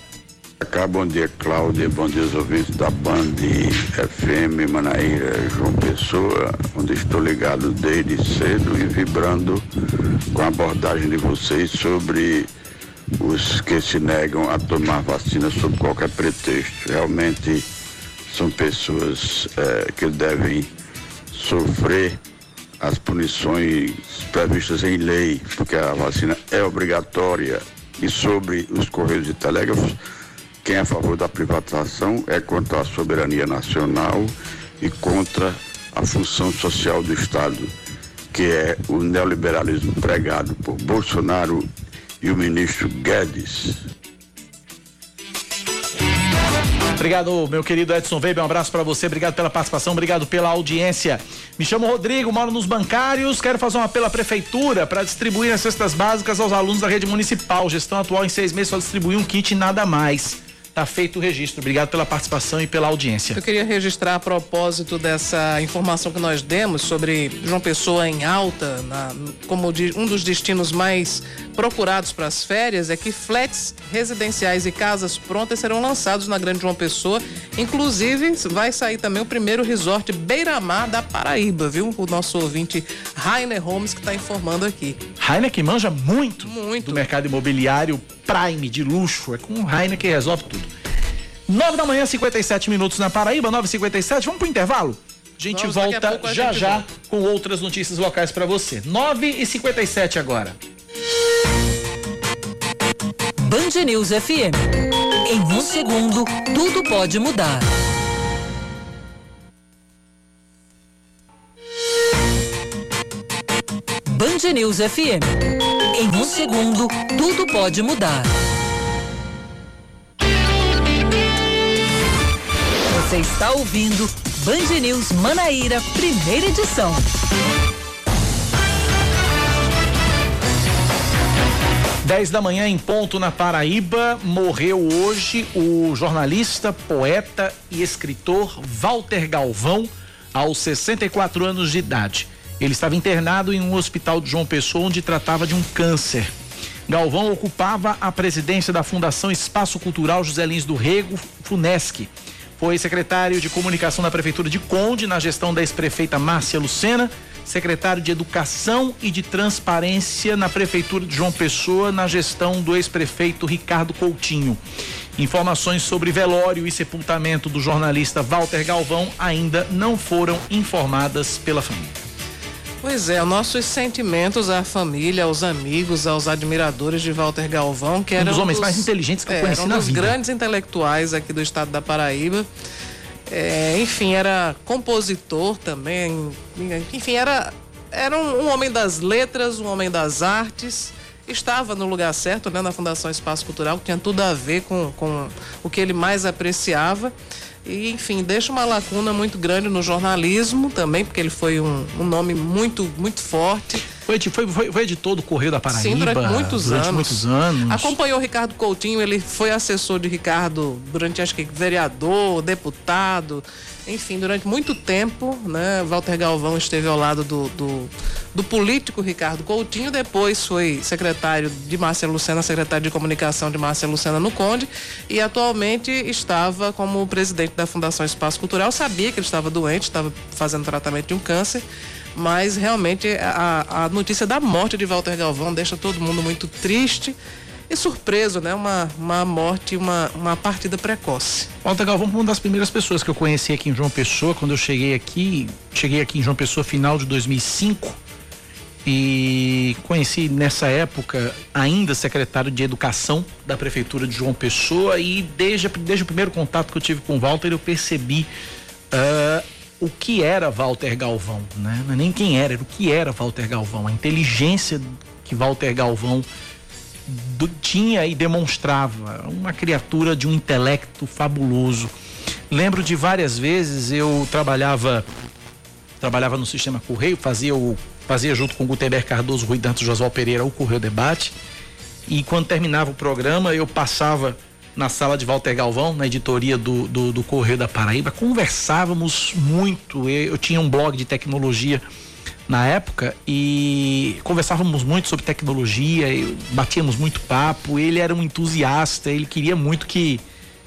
Cá, bom dia, Cláudia. Bom dia, os ouvintes da Band FM Manaíra João Pessoa, onde estou ligado desde cedo e vibrando com a abordagem de vocês sobre os que se negam a tomar vacina sob qualquer pretexto. Realmente são pessoas eh, que devem sofrer as punições previstas em lei, porque a vacina é obrigatória. E sobre os Correios e Telégrafos, quem é a favor da privatização é contra a soberania nacional e contra a função social do Estado, que é o neoliberalismo pregado por Bolsonaro e o ministro Guedes. Obrigado, meu querido Edson Weber. Um abraço para você. Obrigado pela participação, obrigado pela audiência. Me chamo Rodrigo, moro nos bancários. Quero fazer um apelo à prefeitura para distribuir as cestas básicas aos alunos da rede municipal. Gestão atual em seis meses só distribuir um kit e nada mais. Tá feito o registro. Obrigado pela participação e pela audiência. Eu queria registrar a propósito dessa informação que nós demos sobre João Pessoa em alta, na, como um dos destinos mais procurados para as férias, é que flats residenciais e casas prontas serão lançados na Grande João Pessoa. Inclusive, vai sair também o primeiro resort Beira-Mar da Paraíba, viu? O nosso ouvinte Rainer Holmes que está informando aqui. Rainer que manja muito, muito do mercado imobiliário Prime de luxo. É com o Rainer que resolve tudo. 9 da manhã, 57 minutos na Paraíba, 9h57. Vamos pro intervalo? A gente Vamos, a volta a já gente já volta. com outras notícias locais para você. 9h57 agora. Band News FM. Em um segundo, tudo pode mudar. Band News FM. Em um segundo, tudo pode mudar. Você está ouvindo Band News Manaíra, primeira edição. Dez da manhã em ponto na Paraíba, morreu hoje o jornalista, poeta e escritor Walter Galvão, aos 64 anos de idade. Ele estava internado em um hospital de João Pessoa, onde tratava de um câncer. Galvão ocupava a presidência da Fundação Espaço Cultural José Lins do Rego, FUNESC. Foi secretário de comunicação da Prefeitura de Conde, na gestão da ex-prefeita Márcia Lucena, secretário de Educação e de Transparência na Prefeitura de João Pessoa, na gestão do ex-prefeito Ricardo Coutinho. Informações sobre velório e sepultamento do jornalista Walter Galvão ainda não foram informadas pela família. Pois é, nossos sentimentos à família, aos amigos, aos admiradores de Walter Galvão, que Um era dos homens mais inteligentes que eu é, conheci um na dos vida. grandes intelectuais aqui do estado da Paraíba. É, enfim, era compositor também. Enfim, era, era um, um homem das letras, um homem das artes. Estava no lugar certo, né, na Fundação Espaço Cultural, que tinha tudo a ver com, com o que ele mais apreciava. E, enfim, deixa uma lacuna muito grande no jornalismo também, porque ele foi um, um nome muito, muito forte. Foi, foi, foi, foi editor do Correio da Paraíba. Sim, durante muitos durante anos. muitos anos. Acompanhou o Ricardo Coutinho, ele foi assessor de Ricardo durante, acho que, vereador, deputado, enfim, durante muito tempo, né? Walter Galvão esteve ao lado do, do, do político Ricardo Coutinho, depois foi secretário de Márcia Lucena, secretário de comunicação de Márcia Lucena no Conde, e atualmente estava como presidente da Fundação Espaço Cultural. Sabia que ele estava doente, estava fazendo tratamento de um câncer mas realmente a, a notícia da morte de Walter Galvão deixa todo mundo muito triste e surpreso, né? Uma, uma morte, uma, uma partida precoce. Walter Galvão foi uma das primeiras pessoas que eu conheci aqui em João Pessoa, quando eu cheguei aqui, cheguei aqui em João Pessoa final de 2005 e conheci nessa época ainda secretário de Educação da Prefeitura de João Pessoa e desde, desde o primeiro contato que eu tive com o Walter eu percebi ah, o que era Walter Galvão, né? Não é nem quem era, era o que era Walter Galvão, a inteligência que Walter Galvão do- tinha e demonstrava uma criatura de um intelecto fabuloso. Lembro de várias vezes eu trabalhava trabalhava no sistema Correio, fazia o fazia junto com Gutenberg Cardoso, Rui Dantas Josual Pereira o Correio Debate. E quando terminava o programa, eu passava na sala de Walter Galvão, na editoria do, do, do Correio da Paraíba, conversávamos muito. Eu, tinha um blog de tecnologia na época e conversávamos muito sobre tecnologia, batíamos muito papo. Ele era um entusiasta, ele queria muito que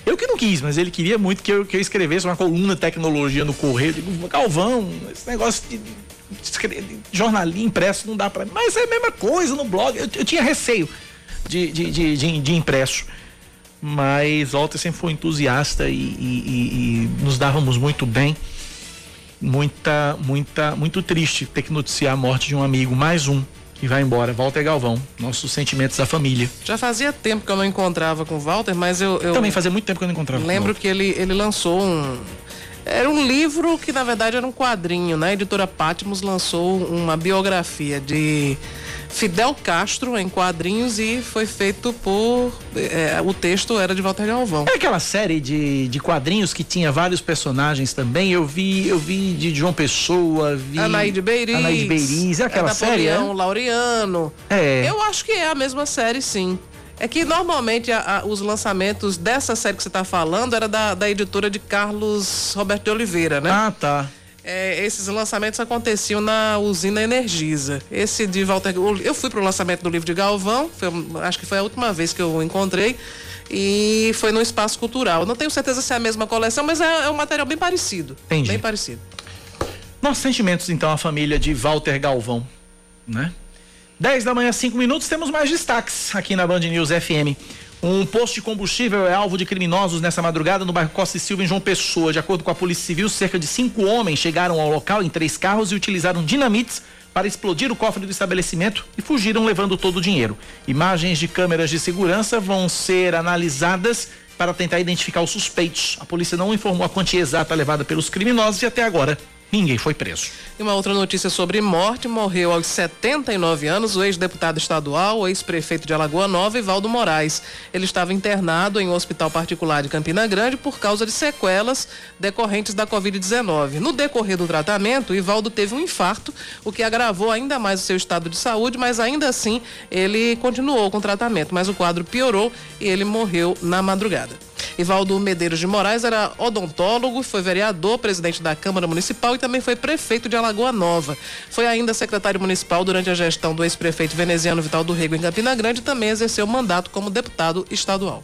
Eu que não quis, mas ele queria muito que eu, que eu escrevesse uma coluna de tecnologia no correio. Eu digo, Galvão, esse negócio de, de, de impresso não dá pra mim. Mas é a mesma coisa no blog. Eu, eu tinha receio de, de, de- de impresso. Mas Walter sempre foi entusiasta e, e- e- e nos dávamos muito bem. Muita, muita, muito triste ter que noticiar a morte de um amigo, mais um, que vai embora, Walter Galvão. Nossos sentimentos à família. Já fazia tempo que eu não encontrava com o Walter, mas eu. eu Também fazia muito tempo que eu não encontrava. Lembro que ele, ele lançou um. Era um livro que na verdade era um quadrinho, né? A editora Patmos lançou uma biografia de Fidel Castro em quadrinhos e foi feito por. é, o texto era de Walter Galvão. É aquela série de, de quadrinhos que tinha vários personagens também. Eu vi, eu vi de João Pessoa, vi. Anaíde Beiriz. Anaíde Beiriz, é aquela série, é? Laureano. É. Eu acho que é a mesma série, sim. É que normalmente a- a- os lançamentos dessa série que você está falando era da, da editora de Carlos Roberto de Oliveira, né? Ah, tá. É, esses lançamentos aconteciam na usina Energisa. Esse de Walter. Eu fui para o lançamento do livro de Galvão, foi- acho que foi a última vez que eu encontrei. E foi no espaço cultural. Não tenho certeza se é a mesma coleção, mas é, é um material bem parecido. Entendi. Bem parecido. Nossos sentimentos, então, à família de Walter Galvão, né? 10 da manhã, 5 minutos, temos mais destaques aqui na Band News FM. Um posto de combustível é alvo de criminosos nessa madrugada no bairro Costa e Silva, em João Pessoa. De acordo com a Polícia Civil, cerca de cinco homens chegaram ao local em três carros e utilizaram dinamites para explodir o cofre do estabelecimento e fugiram levando todo o dinheiro. Imagens de câmeras de segurança vão ser analisadas para tentar identificar os suspeitos. A polícia não informou a quantia exata levada pelos criminosos e até agora ninguém foi preso. E uma outra notícia sobre morte: morreu aos 79 anos o ex-deputado estadual, ex-prefeito de Alagoa Nova, Ivaldo Moraes. Ele estava internado em um hospital particular de Campina Grande por causa de sequelas decorrentes da Covid-19. No decorrer do tratamento, Ivaldo teve um infarto, o que agravou ainda mais o seu estado de saúde, mas ainda assim ele continuou com o tratamento. Mas o quadro piorou e ele morreu na madrugada. Ivaldo Medeiros de Moraes era odontólogo, foi vereador, presidente da Câmara Municipal e também foi prefeito de Alagoa Nova. Foi ainda secretário municipal durante a gestão do ex-prefeito veneziano Vital do Rego em Campina Grande e também exerceu mandato como deputado estadual.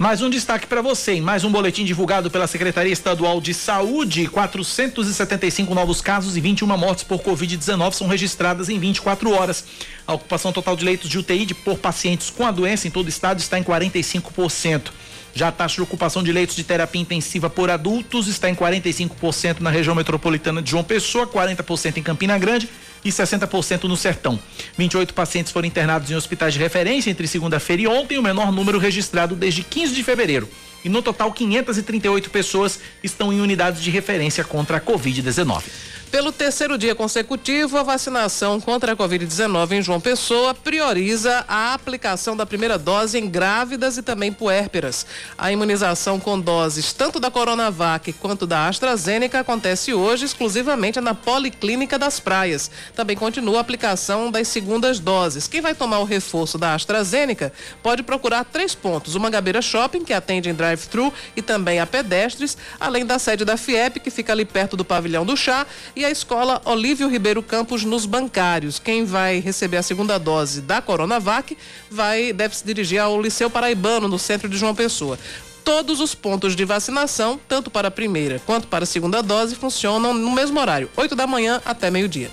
Mais um destaque para você. Em mais um boletim divulgado pela Secretaria Estadual de Saúde, 475 novos casos e 21 mortes por Covid-19 são registradas em 24 horas. A ocupação total de leitos de UTI por pacientes com a doença em todo o estado está em 45%. Já a taxa de ocupação de leitos de terapia intensiva por adultos está em 45% na região metropolitana de João Pessoa, 40% em Campina Grande e 60% no Sertão. 28 pacientes foram internados em hospitais de referência entre segunda-feira e ontem, o menor número registrado desde 15 de fevereiro. E no total, 538 pessoas estão em unidades de referência contra a Covid-19. Pelo terceiro dia consecutivo, a vacinação contra a Covid-19 em João Pessoa prioriza a aplicação da primeira dose em grávidas e também puérperas. A imunização com doses tanto da Coronavac quanto da AstraZeneca acontece hoje exclusivamente na Policlínica das Praias. Também continua a aplicação das segundas doses. Quem vai tomar o reforço da AstraZeneca pode procurar três pontos: uma Gabeira Shopping, que atende em drive-thru e também a pedestres, além da sede da FIEP, que fica ali perto do pavilhão do chá, a escola Olívio Ribeiro Campos nos bancários. Quem vai receber a segunda dose da Coronavac vai deve se dirigir ao Liceu Paraibano, no centro de João Pessoa. Todos os pontos de vacinação, tanto para a primeira quanto para a segunda dose, funcionam no mesmo horário, 8 da manhã até meio-dia.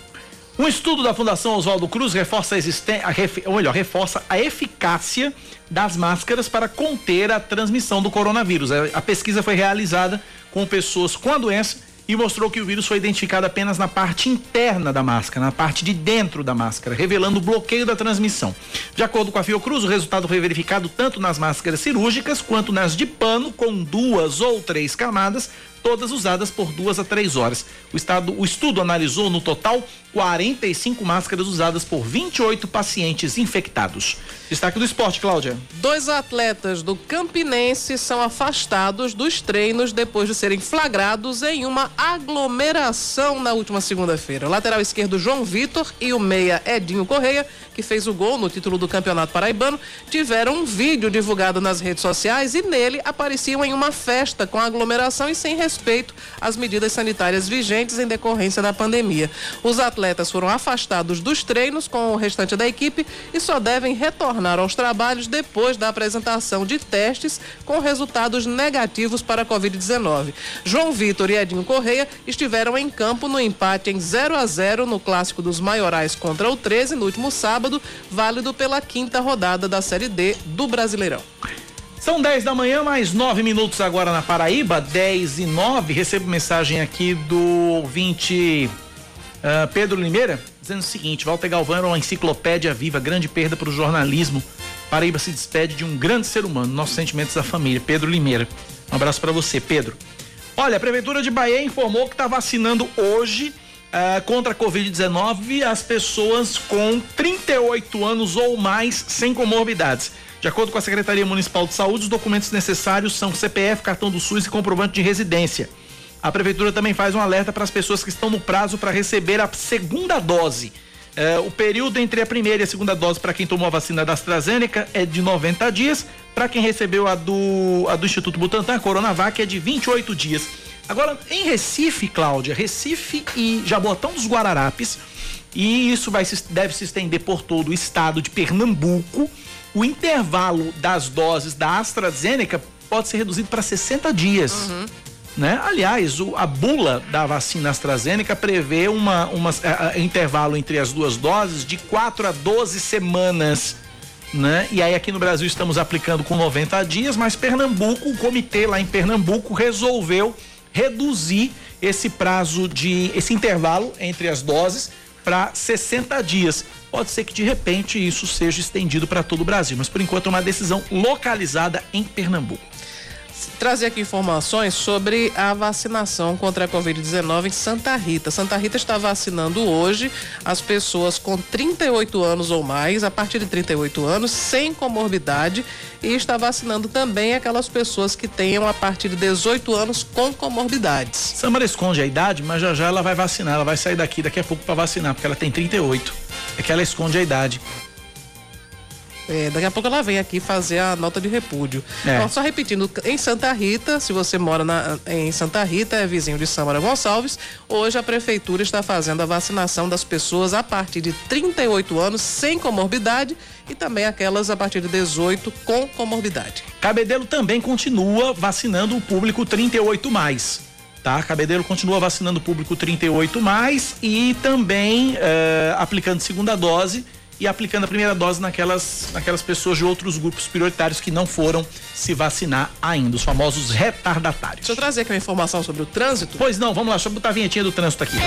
Um estudo da Fundação Oswaldo Cruz reforça a, existen- a ref- ou melhor, reforça a eficácia das máscaras para conter a transmissão do coronavírus. A pesquisa foi realizada com pessoas com a doença e mostrou que o vírus foi identificado apenas na parte interna da máscara, na parte de dentro da máscara, revelando o bloqueio da transmissão. De acordo com a Fiocruz, o resultado foi verificado tanto nas máscaras cirúrgicas quanto nas de pano com duas ou três camadas, todas usadas por duas a três horas. O, estado, o estudo analisou no total 45 máscaras usadas por 28 pacientes infectados. Destaque do esporte, Cláudia. Dois atletas do Campinense são afastados dos treinos depois de serem flagrados em uma aglomeração na última segunda-feira. O lateral esquerdo João Vitor e o meia Edinho Correia, que fez o gol no título do Campeonato Paraibano, tiveram um vídeo divulgado nas redes sociais e nele apareciam em uma festa com aglomeração e sem respeito às medidas sanitárias vigentes em decorrência da pandemia. Os atletas foram afastados dos treinos com o restante da equipe e só devem retornar aos trabalhos depois da apresentação de testes com resultados negativos para a Covid-19. João Vitor e Edinho Correia estiveram em campo no empate em 0 a 0 no clássico dos maiorais contra o 13 no último sábado, válido pela quinta rodada da Série D do Brasileirão. São 10 da manhã, mais 9 minutos agora na Paraíba, 10 e 9. Recebo mensagem aqui do ouvinte uh, Pedro Limeira, dizendo o seguinte: Walter Galvão era uma enciclopédia viva, grande perda para o jornalismo. Paraíba se despede de um grande ser humano. Nossos sentimentos da família. Pedro Limeira. Um abraço para você, Pedro. Olha, a Prefeitura de Bahia informou que está vacinando hoje uh, contra a Covid-19 as pessoas com 38 anos ou mais sem comorbidades. De acordo com a Secretaria Municipal de Saúde, os documentos necessários são CPF, cartão do SUS e comprovante de residência. A Prefeitura também faz um alerta para as pessoas que estão no prazo para receber a segunda dose. Uh, o período entre a primeira e a segunda dose para quem tomou a vacina da AstraZeneca é de 90 dias para quem recebeu a do, a do Instituto Butantan, a Coronavac, é de 28 dias. Agora, em Recife, Cláudia, Recife e Jabotão dos Guararapes, e isso vai, deve se estender por todo o estado de Pernambuco, o intervalo das doses da AstraZeneca pode ser reduzido para 60 dias. Uhum. Né? Aliás, o, a bula da vacina AstraZeneca prevê uma, uma a, a, intervalo entre as duas doses de 4 a 12 semanas né? E aí aqui no Brasil estamos aplicando com 90 dias, mas Pernambuco, o comitê lá em Pernambuco resolveu reduzir esse prazo de esse intervalo entre as doses para 60 dias. Pode ser que de repente isso seja estendido para todo o Brasil, mas por enquanto é uma decisão localizada em Pernambuco trazer aqui informações sobre a vacinação contra a Covid-19 em Santa Rita. Santa Rita está vacinando hoje as pessoas com 38 anos ou mais, a partir de 38 anos, sem comorbidade, e está vacinando também aquelas pessoas que tenham a partir de 18 anos com comorbidades. Samara esconde a idade, mas já já ela vai vacinar, ela vai sair daqui daqui a pouco para vacinar, porque ela tem 38. É que ela esconde a idade. É, daqui a pouco ela vem aqui fazer a nota de repúdio. É. Então, só repetindo, em Santa Rita, se você mora na, em Santa Rita, é vizinho de Samara Gonçalves, hoje a prefeitura está fazendo a vacinação das pessoas a partir de 38 anos sem comorbidade e também aquelas a partir de 18 com comorbidade. Cabedelo também continua vacinando o público 38 mais. Tá? Cabedelo continua vacinando o público 38 mais e também uh, aplicando segunda dose e aplicando a primeira dose naquelas, naquelas pessoas de outros grupos prioritários que não foram se vacinar ainda, os famosos retardatários. Deixa eu trazer aqui uma informação sobre o trânsito. Pois não, vamos lá, deixa eu botar a vinhetinha do trânsito aqui.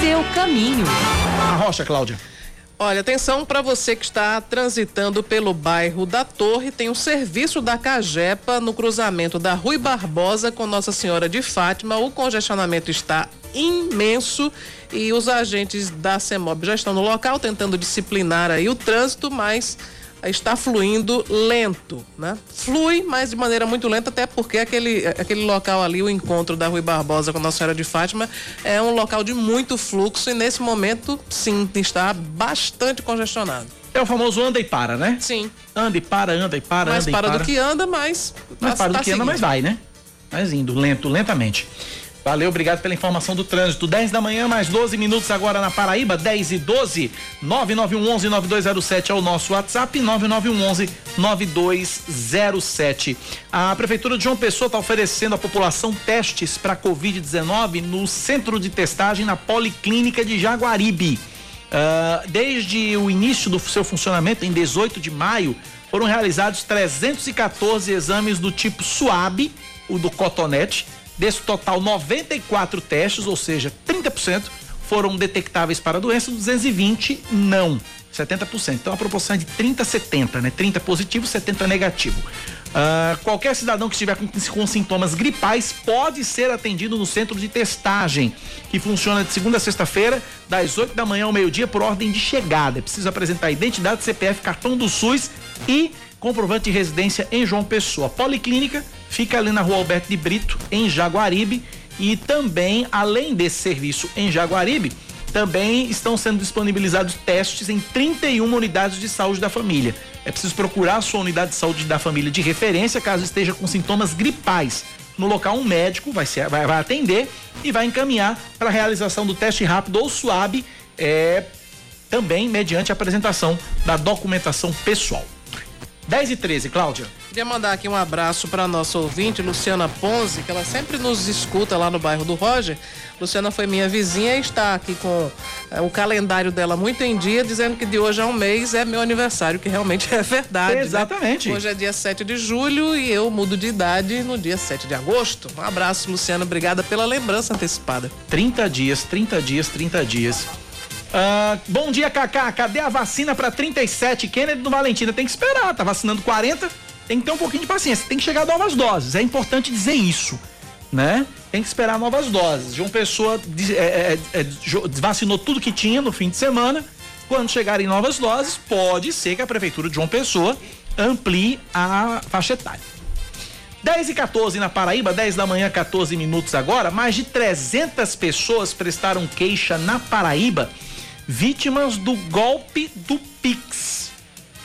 Seu caminho. A rocha, Cláudia. Olha, atenção para você que está transitando pelo bairro da Torre, tem um serviço da Cagepa no cruzamento da Rui Barbosa com Nossa Senhora de Fátima. O congestionamento está imenso e os agentes da CEMOB já estão no local tentando disciplinar aí o trânsito, mas está fluindo lento, né? Flui, mas de maneira muito lenta, até porque aquele, aquele local ali, o encontro da Rui Barbosa com Nossa Senhora de Fátima, é um local de muito fluxo e nesse momento, sim, está bastante congestionado. É o famoso anda e para, né? Sim. Anda e para, anda e para, mais anda para e para. do que anda, mas. Mais tá, para do tá que seguindo. anda, mas vai, né? Mas indo, lento, lentamente. Valeu, obrigado pela informação do trânsito. 10 da manhã, mais 12 minutos agora na Paraíba, 10 e 12. 9911 9207 é o nosso WhatsApp, 9911 9207. A Prefeitura de João Pessoa está oferecendo à população testes para Covid-19 no centro de testagem na Policlínica de Jaguaribe. Uh, desde o início do seu funcionamento, em 18 de maio, foram realizados 314 exames do tipo SUAB, o do cotonete Desse total, 94 testes, ou seja, 30%, foram detectáveis para a doença, 220 não. 70%. Então a proporção é de 30 a 70, né? 30 positivo, 70 negativo. Uh, qualquer cidadão que estiver com, com, sintomas gripais pode ser atendido no centro de testagem, que funciona de segunda a sexta-feira, das 8 da manhã ao meio-dia, por ordem de chegada. É preciso apresentar identidade, CPF, cartão do SUS e comprovante de residência em João Pessoa. Policlínica fica ali na rua Alberto de Brito, em Jaguaribe. E também, além desse serviço em Jaguaribe, também estão sendo disponibilizados testes em 31 unidades de saúde da família. É preciso procurar a sua unidade de saúde da família de referência caso esteja com sintomas gripais. No local, um médico vai, ser, vai, vai atender e vai encaminhar para a realização do teste rápido ou suave, é, também mediante a apresentação da documentação pessoal. 10 e 13, Cláudia. Queria mandar aqui um abraço para nossa ouvinte, Luciana Ponzi, que ela sempre nos escuta lá no bairro do Roger. Luciana foi minha vizinha e está aqui com é, o calendário dela muito em dia, dizendo que de hoje a um mês é meu aniversário, que realmente é verdade. Exatamente. Né? Hoje é dia 7 de julho e eu mudo de idade no dia 7 de agosto. Um abraço, Luciana. Obrigada pela lembrança antecipada. 30 dias, 30 dias, 30 dias. Uh, bom dia, Cacá. Cadê a vacina para 37? Kennedy do Valentina tem que esperar. Tá vacinando 40, tem que ter um pouquinho de paciência. Tem que chegar novas doses. É importante dizer isso, né? Tem que esperar novas doses. João Pessoa é, é, é vacinou tudo que tinha no fim de semana. Quando chegarem novas doses, pode ser que a prefeitura de João Pessoa amplie a faixa etária. 10 e 14 na Paraíba, 10 da manhã, 14 minutos agora. Mais de 300 pessoas prestaram queixa na Paraíba vítimas do golpe do Pix.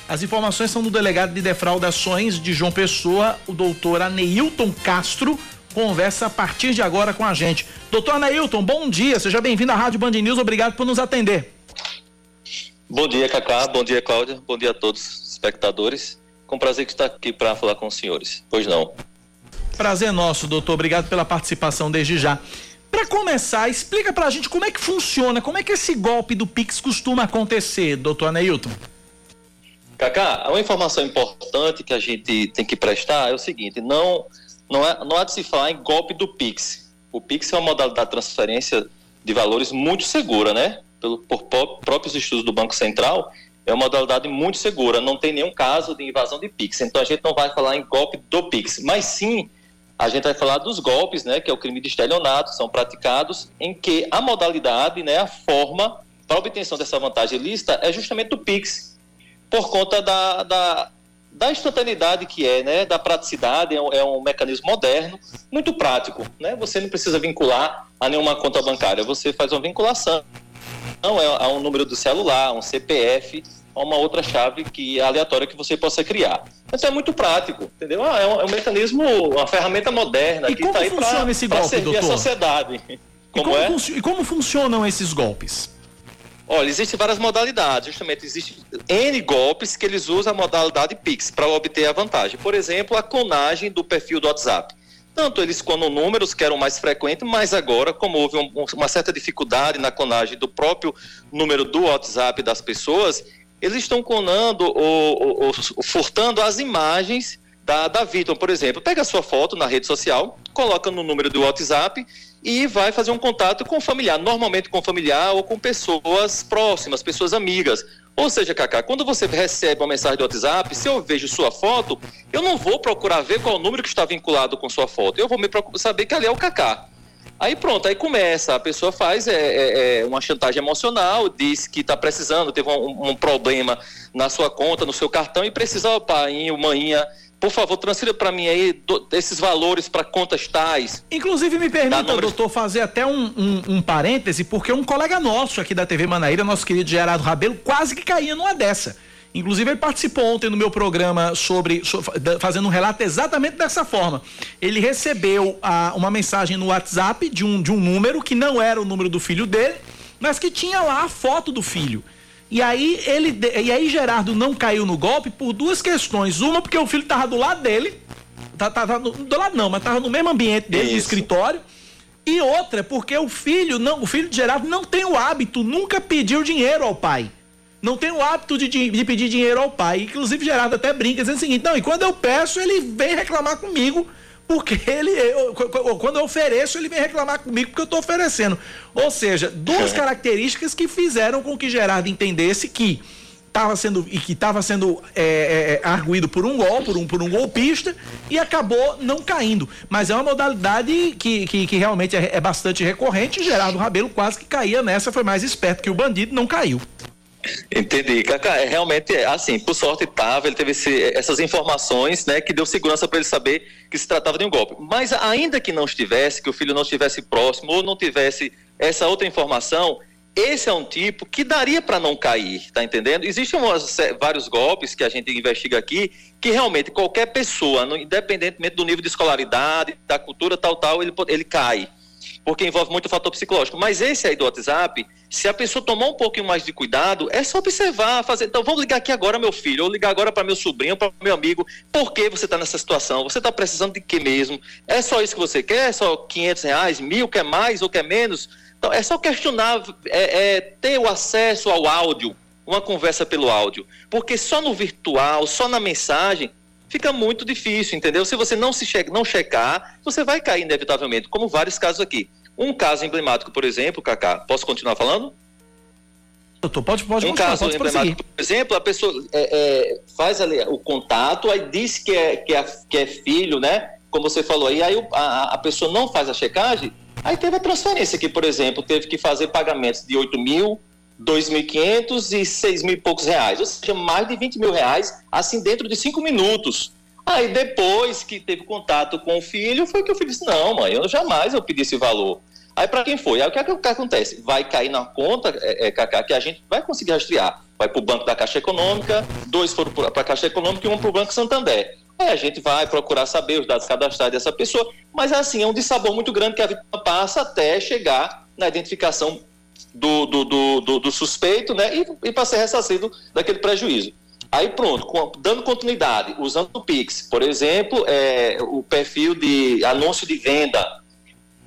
As informações são do delegado de defraudações de João Pessoa, o doutor Aneilton Castro, conversa a partir de agora com a gente. Doutor Aneilton, bom dia, seja bem-vindo à Rádio Band News, obrigado por nos atender. Bom dia, Cacá, bom dia, Cláudia, bom dia a todos os espectadores. Com prazer que está aqui para falar com os senhores. Pois não. Prazer nosso, doutor, obrigado pela participação desde já. Para começar, explica pra gente como é que funciona, como é que esse golpe do Pix costuma acontecer, doutor Aneilton. Cacá, uma informação importante que a gente tem que prestar é o seguinte, não, não, é, não há de se falar em golpe do Pix. O Pix é uma modalidade de transferência de valores muito segura, né? Pelo, por próprios estudos do Banco Central, é uma modalidade muito segura, não tem nenhum caso de invasão de Pix. Então a gente não vai falar em golpe do Pix, mas sim a gente vai falar dos golpes, né, que é o crime de estelionato, são praticados em que a modalidade, né, a forma para obtenção dessa vantagem ilícita é justamente o Pix, por conta da, da, da instantaneidade que é, né, da praticidade, é um, é um, mecanismo moderno, muito prático, né, você não precisa vincular a nenhuma conta bancária, você faz uma vinculação não é a um número do celular, um CPF, a uma outra chave que aleatória que você possa criar. Então é muito prático, entendeu? Ah, é, um, é, um, mecanismo, uma ferramenta moderna e que está aí para servir doutor? a sociedade. Como, e como, é? e como funcionam esses golpes? Olha, existem várias modalidades, justamente existem N golpes que eles usam a modalidade Pix para obter a vantagem. Por exemplo, a clonagem do perfil do WhatsApp. Tanto eles clonam números, que eram mais frequentes, mas agora, como houve um, uma certa dificuldade na clonagem do próprio número do WhatsApp das pessoas, eles estão clonando ou, ou, ou, furtando as imagens da, da vítima, por exemplo. Pega a sua foto na rede social, coloca no número do WhatsApp e vai fazer um contato com o familiar, normalmente com o familiar ou com pessoas próximas, pessoas amigas. Ou seja, Cacá, quando você recebe uma mensagem do WhatsApp, se eu vejo sua foto, eu não vou procurar ver qual o número que está vinculado com sua foto. Eu vou me saber que ali é o Cacá. Aí pronto, aí começa, a pessoa faz é, é, é uma chantagem emocional, diz que está precisando, teve um, um, problema na sua conta, no seu cartão e precisa, ó, pai, maninha, por favor, transfira para mim aí do, esses valores para contas tais. Inclusive, me permita, número... doutor, fazer até um, um, um, parêntese, porque um colega nosso aqui da TV Manaíra, nosso querido Gerardo Rabelo, quase que caía numa dessa. Inclusive, ele participou ontem no meu programa sobre, sobre fazendo um relato exatamente dessa forma. Ele recebeu a, uma mensagem no WhatsApp de um, de um número que não era o número do filho dele, mas que tinha lá a foto do filho. E aí ele e aí Gerardo não caiu no golpe por duas questões. Uma porque o filho tava do lado dele, tava, tá, tá, tá do lado não, mas tava no mesmo ambiente dele, Isso. no escritório. E outra porque o filho não, o filho de Gerardo não tem o hábito, nunca pediu dinheiro ao pai não tem o hábito de, de, pedir dinheiro ao pai. Inclusive, Gerardo até brinca, dizendo o seguinte: não, e quando eu peço, ele vem reclamar comigo, porque ele. Eu, quando eu ofereço, ele vem reclamar comigo porque eu estou oferecendo. Ou seja, duas características que fizeram com que Gerardo entendesse que estava sendo e que estava sendo é, é, é, arguído por um gol, por um, por um golpista e acabou não caindo. Mas é uma modalidade que, que, que realmente é, é bastante recorrente. Gerardo Rabelo quase que caía nessa, foi mais esperto que o bandido, não caiu. Entendi. Cacá, é, realmente, assim, por sorte estava, ele teve esse, essas informações, né, que deu segurança para ele saber que se tratava de um golpe. Mas ainda que não estivesse, que o filho não estivesse próximo ou não tivesse essa outra informação, esse é um tipo que daria para não cair, tá entendendo? Existem umas, vários golpes que a gente investiga aqui que realmente qualquer pessoa, independentemente do nível de escolaridade, da cultura tal tal, ele, ele cai, porque envolve muito fator psicológico. Mas esse aí do WhatsApp, se a pessoa tomar um pouquinho mais de cuidado, é só observar, fazer. Então vamos ligar aqui agora meu filho, ou ligar agora para meu sobrinho, para meu amigo. Por que você está nessa situação? Você está precisando de que mesmo? É só isso que você quer? É só 500 reais, mil? Quer mais ou quer menos? Então, é só questionar, é, é, ter o acesso ao áudio, uma conversa pelo áudio. Porque só no virtual, só na mensagem, fica muito difícil, entendeu? Se você não se che não checar, você vai cair inevitavelmente, como vários casos aqui. Um caso emblemático, por exemplo, Cacá, posso continuar falando? Doutor, pode, pode um caso pode emblemático, por exemplo, a pessoa é, é, faz ali o contato, aí diz que é, que é, que é filho, né? Como você falou aí, aí a, a pessoa não faz a checagem, Aí teve a transferência que, por exemplo, teve que fazer pagamentos de 8 mil, 2.500 e 6 mil e poucos reais, ou seja, mais de 20 mil reais, assim, dentro de cinco minutos. Aí depois que teve contato com o filho, foi que o filho disse, não, mãe, eu jamais eu pedi esse valor. Aí para quem foi? Aí o que, é que, acontece? Vai cair na conta, é, é, que a gente vai conseguir rastrear. Vai para o Banco da Caixa Econômica, dois foram para a Caixa Econômica e um para o Banco Santander. Aí a gente vai procurar saber os dados cadastrais dessa pessoa, mas assim, é um dissabor muito grande que a vítima passa até chegar na identificação do, do, do, do, suspeito, né, e, e para ser ressarcido daquele prejuízo. Aí pronto, com, dando continuidade, usando o Pix, por exemplo, é, o perfil de anúncio de venda.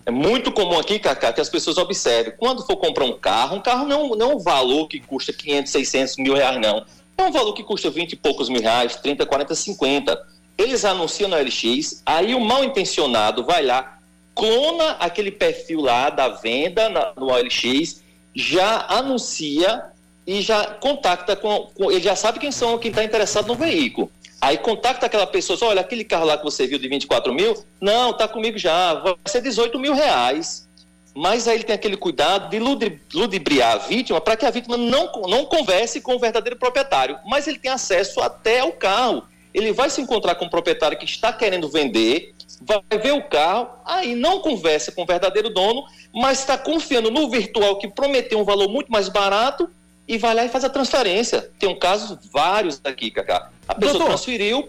É muito comum aqui, Cacá, que as pessoas observem. Quando for comprar um carro, um carro não, não é um valor que custa 500, 600 mil reais, não. É um valor que custa 20 e poucos mil reais, 30, 40, 50 eles anunciam no LX, aí o mal intencionado vai lá, clona aquele perfil lá da venda na, no OLX, já anuncia e já contacta com, com, ele já sabe quem são quem está interessado no veículo. Aí contacta aquela pessoa, olha, aquele carro lá que você viu de 24 mil, não, tá comigo já, vai ser 18 mil reais. Mas aí ele tem aquele cuidado de ludibriar a vítima para que a vítima não, não converse com o verdadeiro proprietário, mas ele tem acesso até ao carro ele vai se encontrar com um proprietário que está querendo vender, vai ver o carro, aí não conversa com o verdadeiro dono, mas está confiando no virtual que prometeu um valor muito mais barato e vai lá e faz a transferência. Tem um caso, vários aqui, Cacá. A pessoa Doutor, transferiu.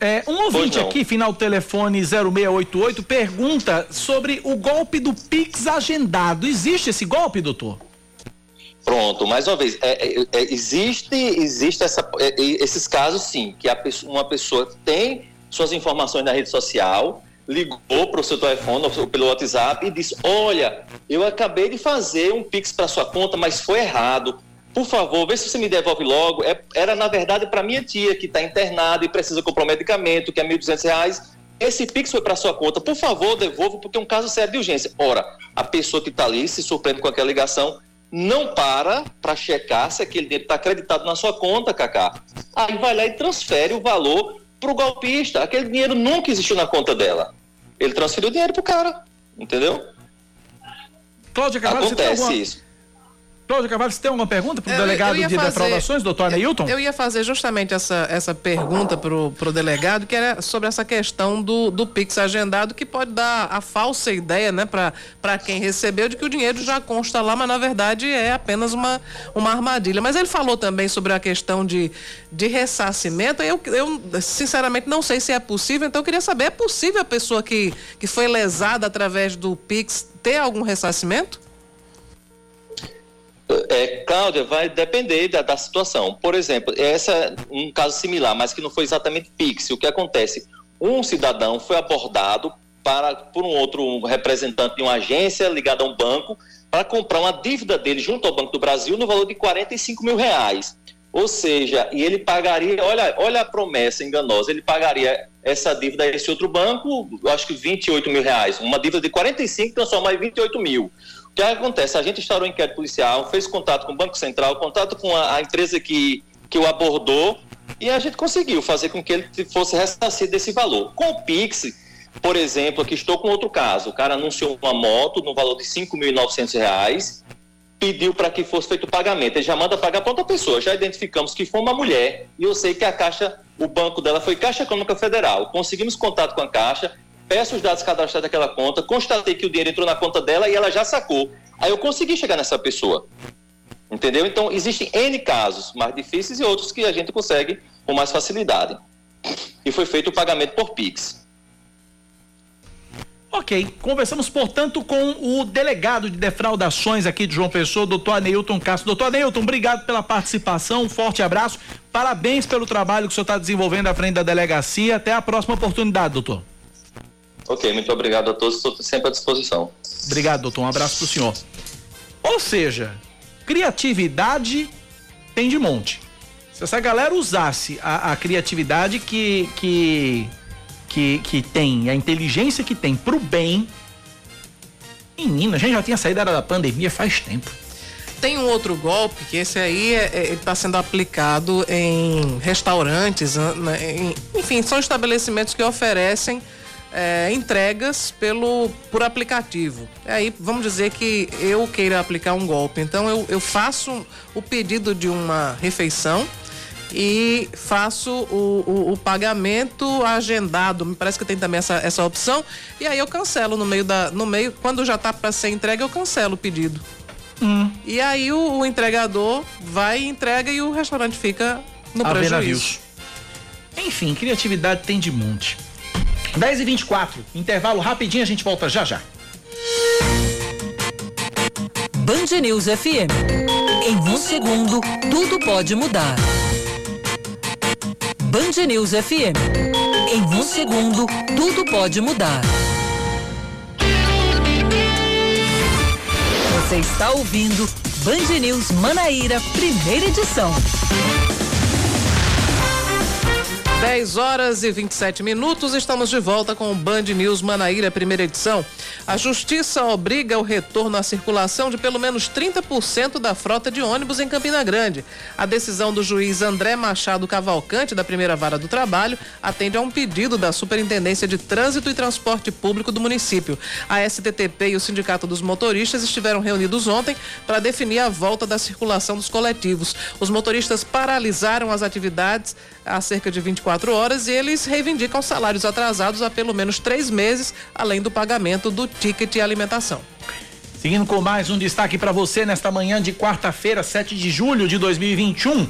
É, um ouvinte aqui, final telefone 0688, pergunta sobre o golpe do Pix agendado. Existe esse golpe, doutor? Pronto, mais uma vez, é, é, é existe, existe essa, é, é, esses casos sim, que pessoa, uma pessoa tem suas informações na rede social, ligou para o seu telefone ou pelo WhatsApp e disse: Olha, eu acabei de fazer um Pix para sua conta, mas foi errado. Por favor, vê se você me devolve logo. era, na verdade, para minha tia que está internada e precisa comprar um medicamento, que é R$ 1.200. Esse Pix foi para sua conta. Por favor, devolva, porque é um caso sério de urgência. Ora, a pessoa que está ali se surpreende com aquela ligação não para para checar se aquele dinheiro está acreditado na sua conta, Cacá. Aí vai lá e transfere o valor para o golpista. Aquele dinheiro nunca existiu na conta dela. Ele transferiu o dinheiro para o cara, entendeu? Cláudia Carvalho, Acontece você tem alguma... isso. Cláudio Carvalho, você tem alguma pergunta para o delegado de fazer, defraudações, doutor Neilton? Eu ia fazer justamente essa, essa pergunta para o delegado, que era sobre essa questão do, do Pix agendado, que pode dar a falsa ideia, né, para quem recebeu, de que o dinheiro já consta lá, mas na verdade é apenas uma, uma armadilha. Mas ele falou também sobre a questão de, de ressarcimento, eu, eu sinceramente não sei se é possível, então eu queria saber, é possível a pessoa que, que foi lesada através do Pix ter algum ressarcimento? É, Cláudia, vai depender da, da, situação. Por exemplo, essa é um caso similar, mas que não foi exatamente Pix. O que acontece? Um cidadão foi abordado para, por um outro representante de uma agência ligada a um banco para comprar uma dívida dele junto ao Banco do Brasil no valor de 45 mil reais. Ou seja, e ele pagaria, olha, olha a promessa enganosa, ele pagaria essa dívida a esse outro banco, acho que 28 mil reais. Uma dívida de 45 transformar em 28 mil. O que acontece? A gente instaurou um inquérito policial, fez contato com o Banco Central, contato com a, a empresa que, que o abordou e a gente conseguiu fazer com que ele fosse ressarcido desse valor. Com o Pix, por exemplo, aqui estou com outro caso. O cara anunciou uma moto no valor de R$ 5.900, pediu para que fosse feito o pagamento. Ele já manda pagar para outra pessoa. Já identificamos que foi uma mulher e eu sei que a Caixa, o banco dela foi Caixa Econômica Federal. Conseguimos contato com a Caixa, peço os dados cadastrados daquela conta, constatei que o dinheiro entrou na conta dela e ela já sacou. Aí eu consegui chegar nessa pessoa. Entendeu? Então, existem N casos mais difíceis e outros que a gente consegue com mais facilidade. E foi feito o pagamento por Pix. Ok, conversamos, portanto, com o delegado de defraudações aqui de João Pessoa, doutor Aneilton Castro. Doutor Aneilton, obrigado pela participação, um forte abraço, parabéns pelo trabalho que o senhor está desenvolvendo à frente da delegacia. Até a próxima oportunidade, doutor. Ok, muito obrigado a todos, estou sempre à disposição. Obrigado, doutor, um abraço para o senhor. Ou seja, criatividade tem de monte. Se essa galera usasse a, a criatividade que, que que, que tem, a inteligência que tem pro bem, menina, a gente já tinha saído da pandemia faz tempo. Tem um outro golpe que esse aí está é, sendo aplicado em restaurantes, né, em, enfim, são estabelecimentos que oferecem é, entregas pelo por aplicativo. Aí vamos dizer que eu queira aplicar um golpe. Então eu, eu faço o pedido de uma refeição e faço o, o, o, pagamento agendado. Me parece que tem também essa, essa opção. E aí eu cancelo no meio da. No meio, quando já está para ser entregue, eu cancelo o pedido. Hum. E aí o, o, entregador vai e entrega e o restaurante fica no a prejuízo. Enfim, criatividade tem de monte. 10 e 24 intervalo rapidinho, a gente volta já já. Band News FM. Em um segundo, tudo pode mudar. Band News FM. Em um segundo, tudo pode mudar. Você está ouvindo Band News Manaíra, primeira edição. 10 horas e 27 minutos, estamos de volta com o Band News Manaíra, primeira edição. A Justiça obriga o retorno à circulação de pelo menos 30% da frota de ônibus em Campina Grande. A decisão do juiz André Machado Cavalcante, da primeira vara do trabalho, atende a um pedido da Superintendência de Trânsito e Transporte Público do município. A STTP e o Sindicato dos Motoristas estiveram reunidos ontem para definir a volta da circulação dos coletivos. Os motoristas paralisaram as atividades há cerca de 24 horas e eles reivindicam salários atrasados há pelo menos três meses, além do pagamento do ticket alimentação. Seguindo com mais um destaque para você nesta manhã de quarta-feira, 7 de julho de 2021.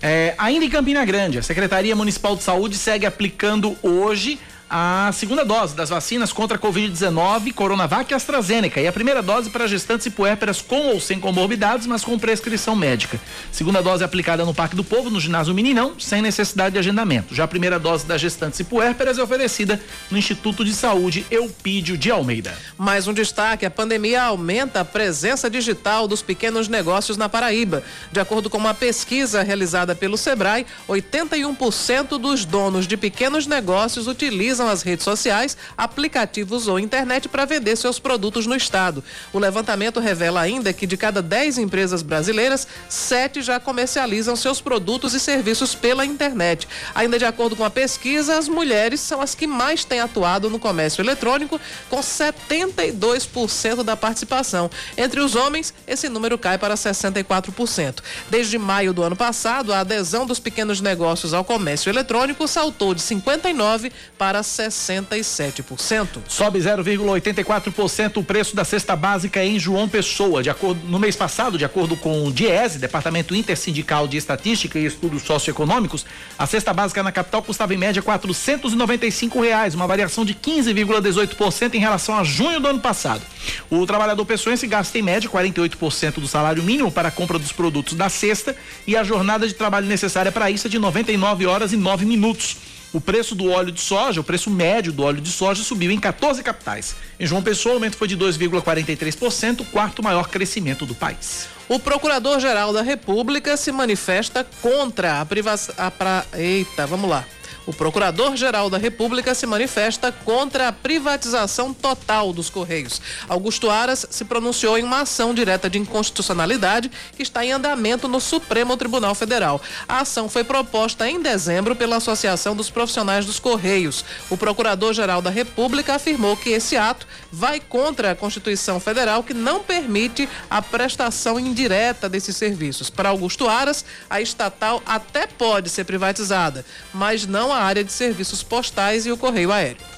É, ainda em Campina Grande, a Secretaria Municipal de Saúde segue aplicando hoje a segunda dose das vacinas contra a Covid-19, Coronavac e AstraZeneca. E a primeira dose para gestantes e puérperas com ou sem comorbidades, mas com prescrição médica. Segunda dose aplicada no Parque do Povo, no ginásio Meninão, sem necessidade de agendamento. Já a primeira dose das gestantes e puérperas é oferecida no Instituto de Saúde Eupídio de Almeida. Mais um destaque: a pandemia aumenta a presença digital dos pequenos negócios na Paraíba. De acordo com uma pesquisa realizada pelo Sebrae, 81% dos donos de pequenos negócios utilizam utilizam as redes sociais, aplicativos ou internet para vender seus produtos no estado. O levantamento revela ainda que de cada 10 empresas brasileiras, sete já comercializam seus produtos e serviços pela internet. Ainda de acordo com a pesquisa, as mulheres são as que mais têm atuado no comércio eletrônico, com 72% da participação. Entre os homens, esse número cai para 64%. Desde maio do ano passado, a adesão dos pequenos negócios ao comércio eletrônico saltou de 59 para 67%. Sobe 0,84% o preço da cesta básica em João Pessoa. De acordo, no mês passado, de acordo com o DIESE, Departamento Intersindical de Estatística e Estudos Socioeconômicos, a cesta básica na capital custava em média 495 reais, uma variação de 15,18% em relação a junho do ano passado. O trabalhador pessoense gasta em média 48% do salário mínimo para a compra dos produtos da cesta e a jornada de trabalho necessária para isso é de 99 horas e 9 minutos. O preço do óleo de soja, o preço médio do óleo de soja subiu em 14 capitais. Em João Pessoa, o aumento foi de 2,43%, o quarto maior crescimento do país. O Procurador-Geral da República se manifesta contra a. Pra... Eita, vamos lá. O Procurador-Geral da República se manifesta contra a privatização total dos Correios. Augusto Aras se pronunciou em uma ação direta de inconstitucionalidade que está em andamento no Supremo Tribunal Federal. A ação foi proposta em dezembro pela Associação dos Profissionais dos Correios. O Procurador-Geral da República afirmou que esse ato vai contra a Constituição Federal que não permite a prestação indireta desses serviços. Para Augusto Aras, a estatal até pode ser privatizada, mas não a área de serviços postais e o correio aéreo.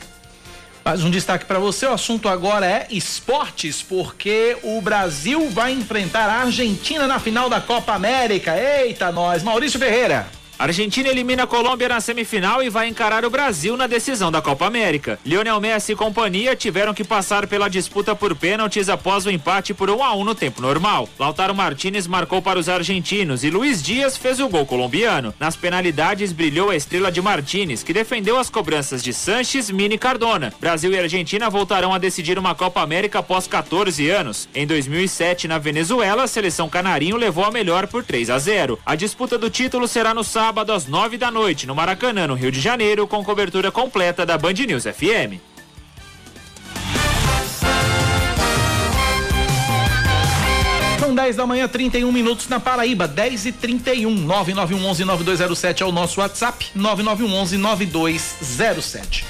Mais um destaque para você, o assunto agora é esportes, porque o Brasil vai enfrentar a Argentina na final da Copa América. Eita, nós, Maurício Ferreira. Argentina elimina a Colômbia na semifinal e vai encarar o Brasil na decisão da Copa América. Lionel Messi e companhia tiveram que passar pela disputa por pênaltis após o empate por 1 a 1 no tempo normal. Lautaro Martinez marcou para os argentinos e Luiz Dias fez o gol colombiano. Nas penalidades brilhou a estrela de Martinez, que defendeu as cobranças de Sanches, Mini e Cardona. Brasil e Argentina voltarão a decidir uma Copa América após 14 anos. Em 2007, na Venezuela, a seleção canarinho levou a melhor por 3 a 0. A disputa do título será no sábado sábado às nove da noite, no Maracanã, no Rio de Janeiro, com cobertura completa da Band News FM. São 10 da manhã, 31 minutos na Paraíba, 10 e 31 9911-9207 é o nosso WhatsApp, 9911-9207.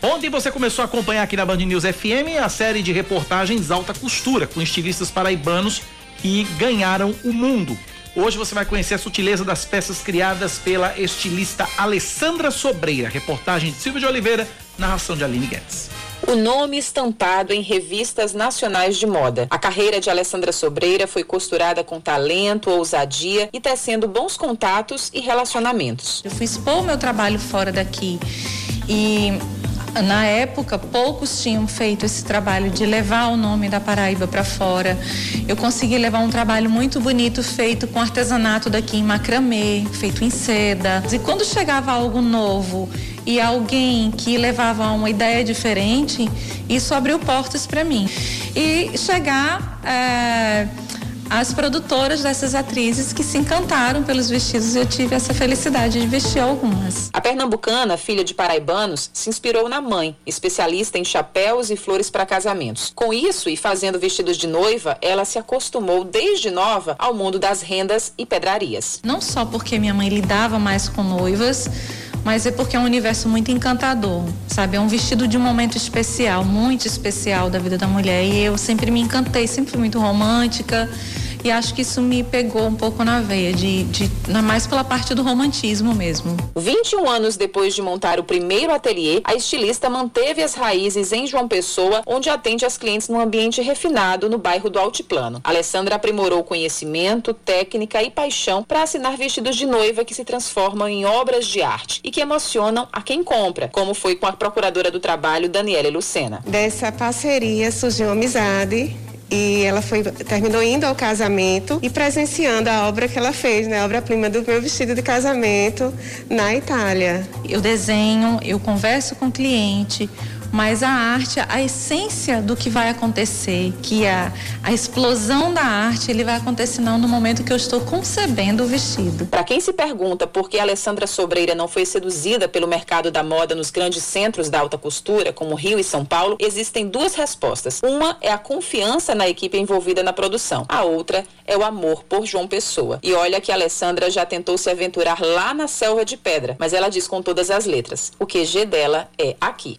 Ontem você começou a acompanhar aqui na Band News FM a série de reportagens Alta Costura, com estilistas paraibanos que ganharam o mundo. Hoje você vai conhecer a sutileza das peças criadas pela estilista Alessandra Sobreira. Reportagem de Silvio de Oliveira, narração de Aline Guedes. O nome estampado em revistas nacionais de moda. A carreira de Alessandra Sobreira foi costurada com talento, ousadia e tecendo bons contatos e relacionamentos. Eu fui expor meu trabalho fora daqui e na época, poucos tinham feito esse trabalho de levar o nome da Paraíba para fora. Eu consegui levar um trabalho muito bonito feito com artesanato daqui em macramê, feito em seda. E quando chegava algo novo e alguém que levava uma ideia diferente, isso abriu portas para mim. E chegar. É as produtoras dessas atrizes que se encantaram pelos vestidos e eu tive essa felicidade de vestir algumas. A pernambucana, filha de paraibanos, se inspirou na mãe, especialista em chapéus e flores para casamentos. Com isso e fazendo vestidos de noiva, ela se acostumou desde nova ao mundo das rendas e pedrarias. Não só porque minha mãe lidava mais com noivas, mas é porque é um universo muito encantador, sabe? É um vestido de um momento especial, muito especial da vida da mulher. E eu sempre me encantei, sempre fui muito romântica e acho que isso me pegou um pouco na veia, de, de, mais pela parte do romantismo mesmo. 21 anos depois de montar o primeiro ateliê, a estilista manteve as raízes em João Pessoa, onde atende as clientes num ambiente refinado no bairro do Altiplano. Alessandra aprimorou conhecimento, técnica e paixão para assinar vestidos de noiva que se transformam em obras de arte e que emocionam a quem compra, como foi com a procuradora do trabalho, Daniela Lucena. Dessa parceria surgiu uma amizade e ela foi terminou indo ao casamento e presenciando a obra que ela fez, né, a obra-prima do meu vestido de casamento na Itália. Eu desenho, eu converso com o cliente, mas a arte, a essência do que vai acontecer, que a, a explosão da arte, ele vai acontecer não no momento que eu estou concebendo o vestido. Para quem se pergunta por que a Alessandra Sobreira não foi seduzida pelo mercado da moda nos grandes centros da alta costura, como Rio e São Paulo, existem duas respostas. Uma é a confiança na equipe envolvida na produção. A outra é o amor por João Pessoa. E olha que Alessandra já tentou se aventurar lá na Selva de Pedra, mas ela diz com todas as letras: o QG dela é aqui.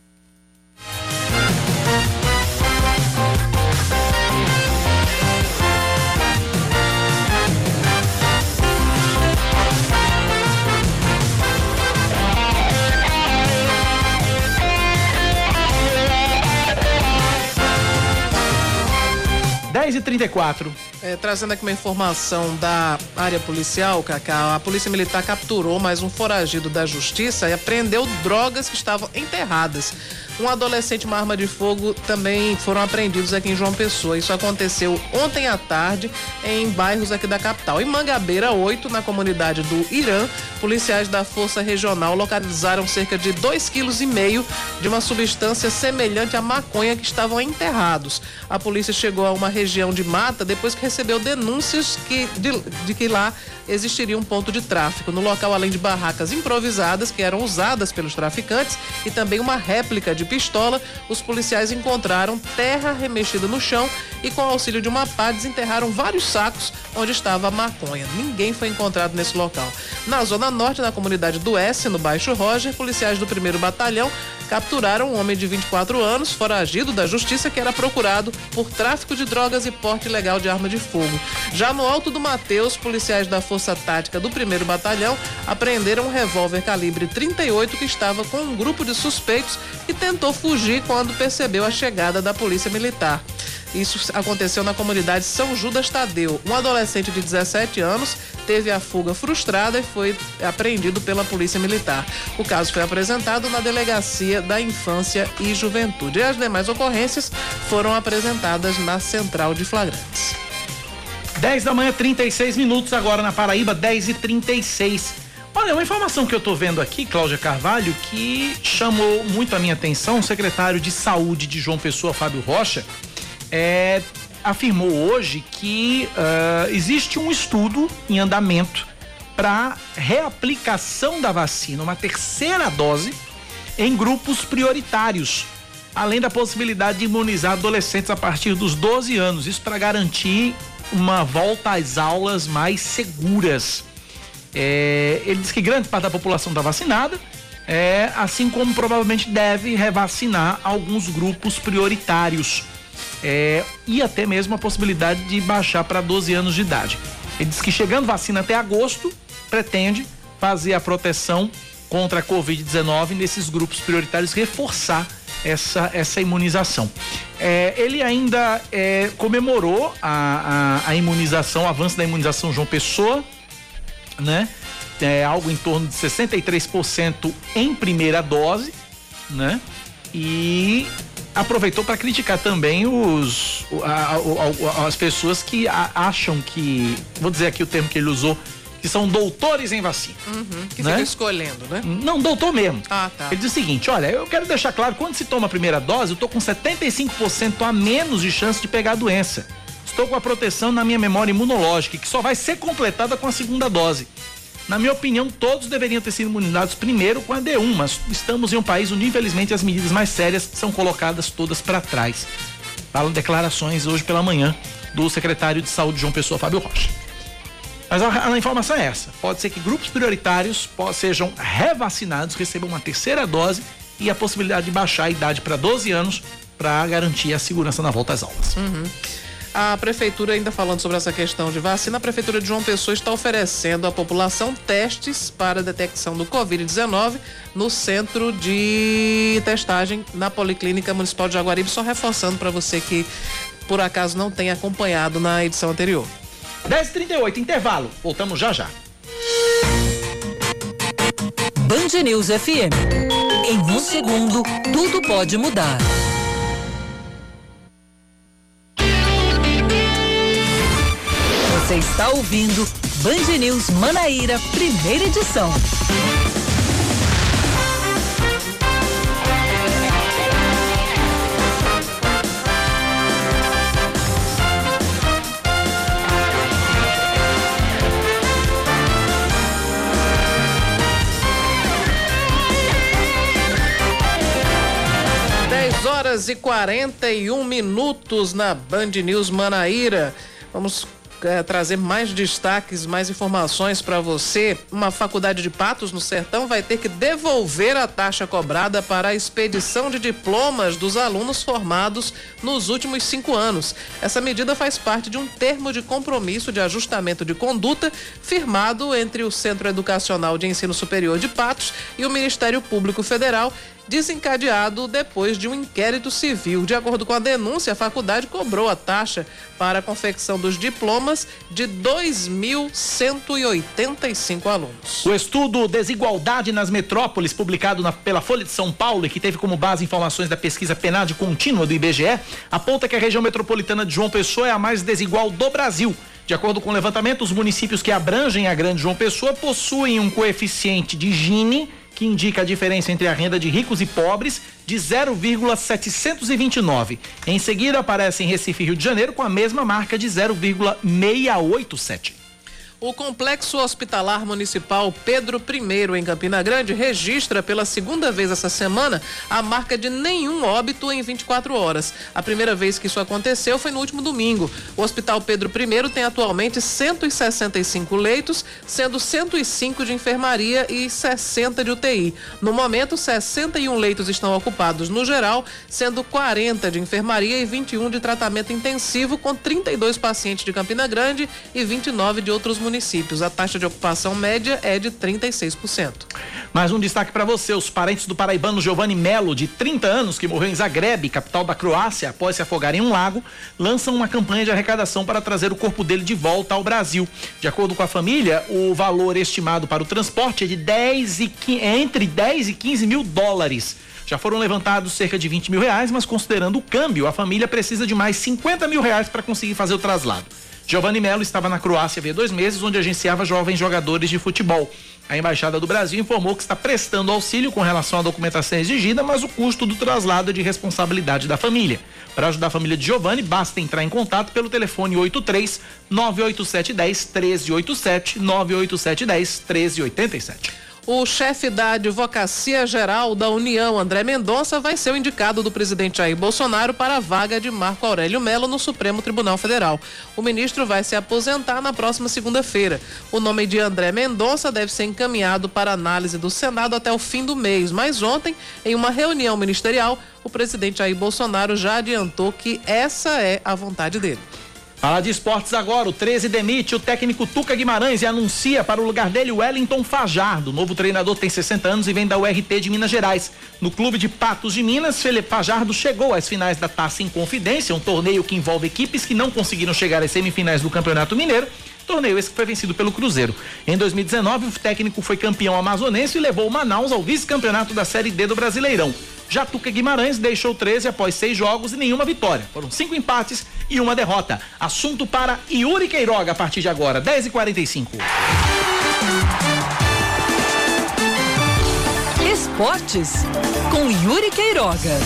10 e 34 é, trazendo aqui uma informação da área policial, Cacá, a Polícia Militar capturou mais um foragido da Justiça e apreendeu drogas que estavam enterradas. Um adolescente e uma arma de fogo também foram apreendidos aqui em João Pessoa. Isso aconteceu ontem à tarde em bairros aqui da capital. Em Mangabeira 8, na comunidade do Irã, policiais da Força Regional localizaram cerca de 2,5 kg de uma substância semelhante à maconha que estavam enterrados. A polícia chegou a uma região de mata depois que recebeu denúncias que, de, de que lá existiria um ponto de tráfico. No local, além de barracas improvisadas que eram usadas pelos traficantes e também uma réplica de pistola, os policiais encontraram terra remexida no chão e, com auxílio de uma pá, desenterraram vários sacos onde estava a maconha. Ninguém foi encontrado nesse local. Na zona norte, na comunidade do S, no Baixo Roger, policiais do primeiro batalhão capturaram um homem de 24 anos, foragido da justiça, que era procurado por tráfico de drogas e porte ilegal de arma de fogo. Já no Alto do Mateus, policiais da Força Tática do 1 Batalhão apreenderam um revólver calibre 38 que estava com um grupo de suspeitos e tentou fugir quando percebeu a chegada da Polícia Militar. Isso aconteceu na comunidade São Judas Tadeu. Um adolescente de 17 anos teve a fuga frustrada e foi apreendido pela Polícia Militar. O caso foi apresentado na Delegacia da Infância e Juventude. E as demais ocorrências foram apresentadas na Central de Flagrantes. 10 da manhã, 36 minutos agora na Paraíba, 10 e 36. Olha, uma informação que eu tô vendo aqui, Cláudia Carvalho, que chamou muito a minha atenção, o secretário de Saúde de João Pessoa, Fábio Rocha, é, afirmou hoje que uh, existe um estudo em andamento para reaplicação da vacina, uma terceira dose, em grupos prioritários, além da possibilidade de imunizar adolescentes a partir dos 12 anos, isso para garantir uma volta às aulas mais seguras. É, ele diz que grande parte da população está vacinada, é, assim como provavelmente deve revacinar alguns grupos prioritários é, e até mesmo a possibilidade de baixar para 12 anos de idade. Ele diz que chegando vacina até agosto, pretende fazer a proteção contra a Covid-19 nesses grupos prioritários, reforçar essa, essa imunização. É, ele ainda é, comemorou a, a, a, imunização, o avanço da imunização João Pessoa, né? É algo em torno de 63% em primeira dose, né? E aproveitou para criticar também os a, a, a, as pessoas que acham que, vou dizer aqui o termo que ele usou, que são doutores em vacina. Uhum, que né? escolhendo, né? Não, doutor mesmo. Ah, tá. Ele diz o seguinte: olha, eu quero deixar claro, quando se toma a primeira dose, eu tô com 75% a menos de chance de pegar a doença. Estou com a proteção na minha memória imunológica, que só vai ser completada com a segunda dose. Na minha opinião, todos deveriam ter sido imunizados primeiro com a D1, mas estamos em um país onde, infelizmente, as medidas mais sérias são colocadas todas para trás. Falam declarações hoje pela manhã do secretário de Saúde, João Pessoa, Fábio Rocha. Mas a, a, informação é essa: pode ser que grupos prioritários sejam revacinados, recebam uma terceira dose e a possibilidade de baixar a idade para 12 anos para garantir a segurança na volta às aulas. Uhum. A prefeitura, ainda falando sobre essa questão de vacina, a prefeitura de João Pessoa está oferecendo à população testes para detecção do Covid-19 no centro de testagem na Policlínica Municipal de Jaguaribe, só reforçando para você que por acaso não tenha acompanhado na edição anterior. 10h38, intervalo. Voltamos já já. Band News FM. Em um segundo, tudo pode mudar. Você está ouvindo Band News Manaíra, primeira edição. Horas e 41 minutos na Band News Manaíra. Vamos é, trazer mais destaques, mais informações para você. Uma faculdade de Patos, no Sertão, vai ter que devolver a taxa cobrada para a expedição de diplomas dos alunos formados nos últimos cinco anos. Essa medida faz parte de um termo de compromisso de ajustamento de conduta firmado entre o Centro Educacional de Ensino Superior de Patos e o Ministério Público Federal desencadeado depois de um inquérito civil. De acordo com a denúncia, a faculdade cobrou a taxa para a confecção dos diplomas de 2.185 alunos. O estudo Desigualdade nas Metrópoles, publicado na, pela Folha de São Paulo e que teve como base informações da pesquisa PNAD contínua do IBGE, aponta que a região metropolitana de João Pessoa é a mais desigual do Brasil. De acordo com o levantamento, os municípios que abrangem a Grande João Pessoa possuem um coeficiente de Gini que indica a diferença entre a renda de ricos e pobres de 0,729. Em seguida aparece em Recife, Rio de Janeiro, com a mesma marca de 0,687. O Complexo Hospitalar Municipal Pedro I, em Campina Grande, registra pela segunda vez essa semana a marca de nenhum óbito em 24 horas. A primeira vez que isso aconteceu foi no último domingo. O Hospital Pedro I tem atualmente 165 leitos, sendo 105 de enfermaria e 60 de UTI. No momento, 61 leitos estão ocupados no geral, sendo 40 de enfermaria e 21 de tratamento intensivo, com 32 pacientes de Campina Grande e 29 de outros municípios municípios. A taxa de ocupação média é de 36%. Mais um destaque para você: os parentes do paraibano Giovanni Melo, de 30 anos, que morreu em Zagreb, capital da Croácia, após se afogar em um lago, lançam uma campanha de arrecadação para trazer o corpo dele de volta ao Brasil. De acordo com a família, o valor estimado para o transporte é de 10 e, é entre 10 e 15 mil dólares. Já foram levantados cerca de 20 mil reais, mas considerando o câmbio, a família precisa de mais 50 mil reais para conseguir fazer o traslado. Giovanni Melo estava na Croácia havia dois meses, onde agenciava jovens jogadores de futebol. A Embaixada do Brasil informou que está prestando auxílio com relação à documentação exigida, mas o custo do traslado é de responsabilidade da família. Para ajudar a família de Giovanni, basta entrar em contato pelo telefone 83 98710 1387 98710 1387. O chefe da Advocacia Geral da União, André Mendonça, vai ser o indicado do presidente Jair Bolsonaro para a vaga de Marco Aurélio Melo no Supremo Tribunal Federal. O ministro vai se aposentar na próxima segunda-feira. O nome de André Mendonça deve ser encaminhado para análise do Senado até o fim do mês, mas ontem, em uma reunião ministerial, o presidente Jair Bolsonaro já adiantou que essa é a vontade dele. Fala de esportes agora. O 13 demite o técnico Tuca Guimarães e anuncia para o lugar dele Wellington Fajardo. O novo treinador tem 60 anos e vem da URT de Minas Gerais. No clube de Patos de Minas, Felipe Fajardo chegou às finais da Taça em Confidência, um torneio que envolve equipes que não conseguiram chegar às semifinais do Campeonato Mineiro. Torneio esse que foi vencido pelo Cruzeiro. Em 2019, o técnico foi campeão amazonense e levou o Manaus ao vice-campeonato da Série D do Brasileirão. Já Tuca Guimarães deixou 13 após seis jogos e nenhuma vitória. Foram cinco empates e uma derrota. Assunto para Yuri Queiroga a partir de agora, 10h45. Esportes com Yuri Queiroga.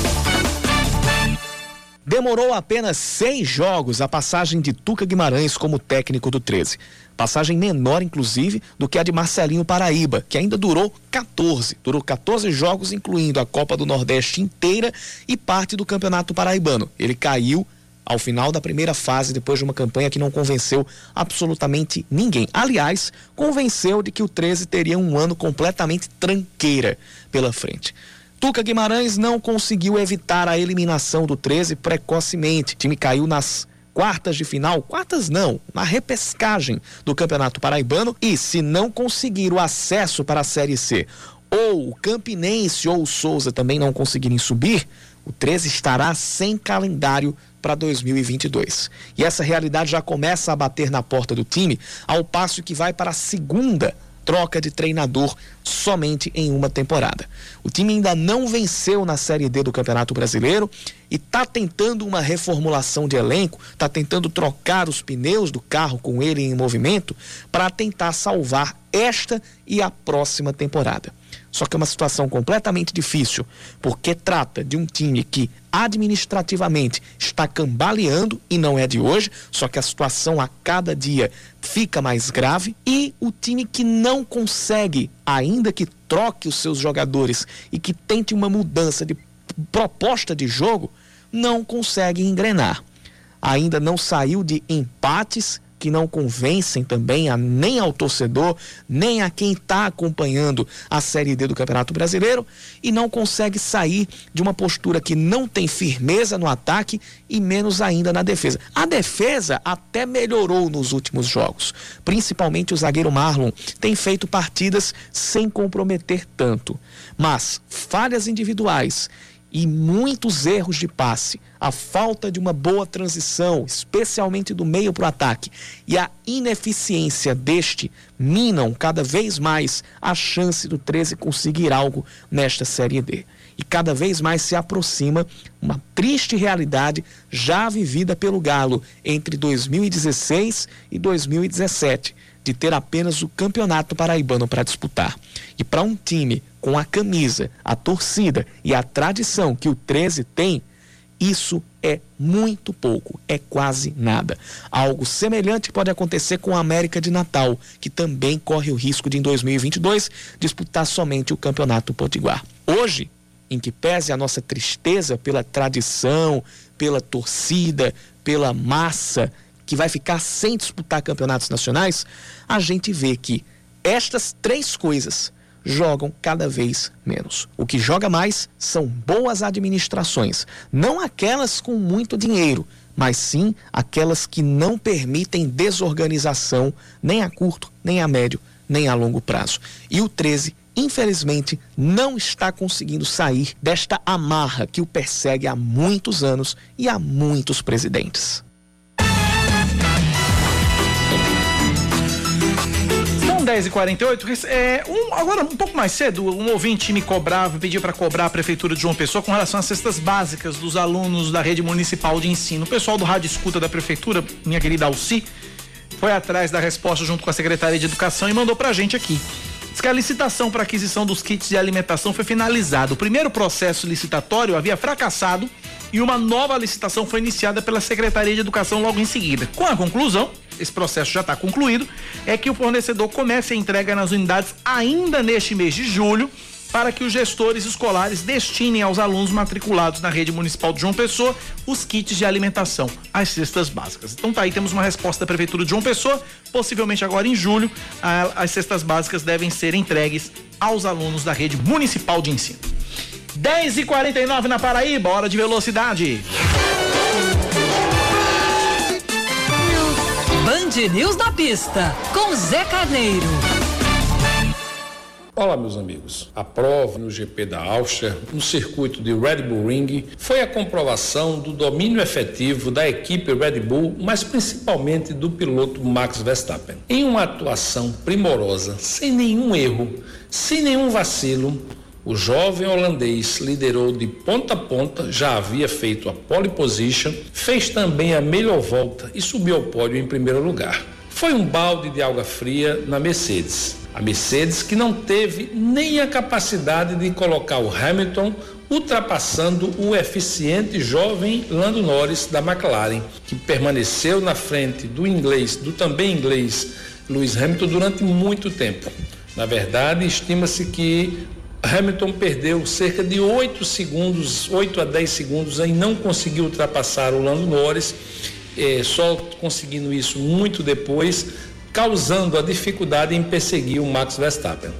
Demorou apenas seis jogos a passagem de Tuca Guimarães como técnico do 13. Passagem menor, inclusive, do que a de Marcelinho Paraíba, que ainda durou 14. Durou 14 jogos, incluindo a Copa do Nordeste inteira e parte do Campeonato Paraibano. Ele caiu ao final da primeira fase, depois de uma campanha que não convenceu absolutamente ninguém. Aliás, convenceu de que o 13 teria um ano completamente tranqueira pela frente. Tuca Guimarães não conseguiu evitar a eliminação do 13 precocemente. O time caiu nas quartas de final, quartas não, na repescagem do Campeonato Paraibano e se não conseguir o acesso para a Série C, ou o Campinense ou o Souza também não conseguirem subir, o 13 estará sem calendário para 2022. E essa realidade já começa a bater na porta do time, ao passo que vai para a segunda troca de treinador somente em uma temporada. O time ainda não venceu na Série D do Campeonato Brasileiro e está tentando uma reformulação de elenco, está tentando trocar os pneus do carro com ele em movimento para tentar salvar esta e a próxima temporada. Só que é uma situação completamente difícil, porque trata de um time que administrativamente está cambaleando e não é de hoje, só que a situação a cada dia fica mais grave e o time que não consegue, ainda que troque os seus jogadores e que tente uma mudança de proposta de jogo, não consegue engrenar. Ainda não saiu de empates que não convencem também a, nem ao torcedor, nem a quem está acompanhando a Série D do Campeonato Brasileiro e não consegue sair de uma postura que não tem firmeza no ataque e menos ainda na defesa. A defesa até melhorou nos últimos jogos, principalmente o zagueiro Marlon tem feito partidas sem comprometer tanto, mas falhas individuais e muitos erros de passe, a falta de uma boa transição, especialmente do meio para o ataque, e a ineficiência deste minam cada vez mais a chance do 13 conseguir algo nesta Série D. E cada vez mais se aproxima uma triste realidade já vivida pelo Galo entre 2016 e 2017 de ter apenas o campeonato paraibano para disputar. E para um time com a camisa, a torcida e a tradição que o 13 tem, Isso é muito pouco, é quase nada. Algo semelhante pode acontecer com a América de Natal, que também corre o risco de, em 2022, disputar somente o Campeonato Potiguar. Hoje, em que pese a nossa tristeza pela tradição, pela torcida, pela massa que vai ficar sem disputar campeonatos nacionais, a gente vê que estas três coisas jogam cada vez menos. O que joga mais são boas administrações, não aquelas com muito dinheiro, mas sim aquelas que não permitem desorganização nem a curto, nem a médio, nem a longo prazo. E o 13 infelizmente, não está conseguindo sair desta amarra que o persegue há muitos anos e há muitos presidentes. 10h48. É, um, agora, um pouco mais cedo, um ouvinte me cobrava, pediu para cobrar a Prefeitura de João Pessoa com relação às cestas básicas dos alunos da rede municipal de ensino. O pessoal do Rádio Escuta da Prefeitura, minha querida Alci, foi atrás da resposta junto com a Secretaria de Educação e mandou pra gente aqui. Diz que a licitação para aquisição dos kits de alimentação foi finalizada. O primeiro processo licitatório havia fracassado e uma nova licitação foi iniciada pela Secretaria de Educação logo em seguida. Com a conclusão, esse processo já está concluído, é que o fornecedor comece a entrega nas unidades ainda neste mês de julho para que os gestores escolares destinem aos alunos matriculados na rede municipal de João Pessoa os kits de alimentação, as cestas básicas. Então tá aí, temos uma resposta da Prefeitura de João Pessoa, possivelmente agora em julho, as cestas básicas devem ser entregues aos alunos da rede municipal de ensino. 10 e 49 na Paraíba, hora de velocidade. Band News na pista, com Zé Carneiro. Olá, meus amigos. A prova no GP da Áustria, no circuito de Red Bull Ring, foi a comprovação do domínio efetivo da equipe Red Bull, mas principalmente do piloto Max Verstappen. Em uma atuação primorosa, sem nenhum erro, sem nenhum vacilo, o jovem holandês liderou de ponta a ponta, já havia feito a pole position, fez também a melhor volta e subiu ao pódio em primeiro lugar. Foi um balde de água fria na Mercedes a Mercedes, que não teve nem a capacidade de colocar o Hamilton ultrapassando o eficiente jovem Lando Norris da McLaren, que permaneceu na frente do inglês, do também inglês Lewis Hamilton durante muito tempo. Na verdade, estima-se que Hamilton perdeu cerca de 8 segundos, 8 a 10 segundos em não conseguir ultrapassar o Lando Norris, eh, só conseguindo isso muito depois causando a dificuldade em perseguir o Max Verstappen.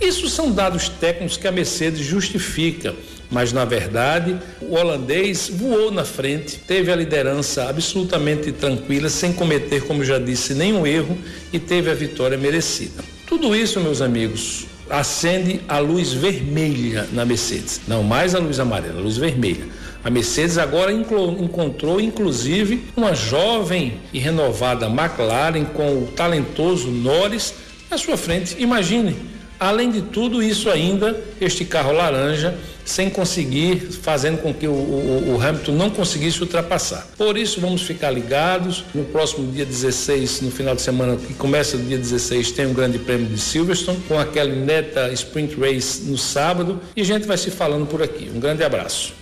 Isso são dados técnicos que a Mercedes justifica, mas na verdade o holandês voou na frente, teve a liderança absolutamente tranquila, sem cometer, como já disse, nenhum erro e teve a vitória merecida. Tudo isso, meus amigos, acende a luz vermelha na Mercedes, não mais a luz amarela, a luz vermelha. A Mercedes agora encontrou, inclusive, uma jovem e renovada McLaren com o talentoso Norris à sua frente. Imagine, além de tudo isso ainda, este carro laranja sem conseguir, fazendo com que o, o, o, Hamilton não conseguisse ultrapassar. Por isso, vamos ficar ligados. No próximo dia 16, no final de semana, que começa no dia 16, tem um grande prêmio de Silverstone, com aquela neta Sprint Race no sábado, e a gente vai se falando por aqui. Um grande abraço.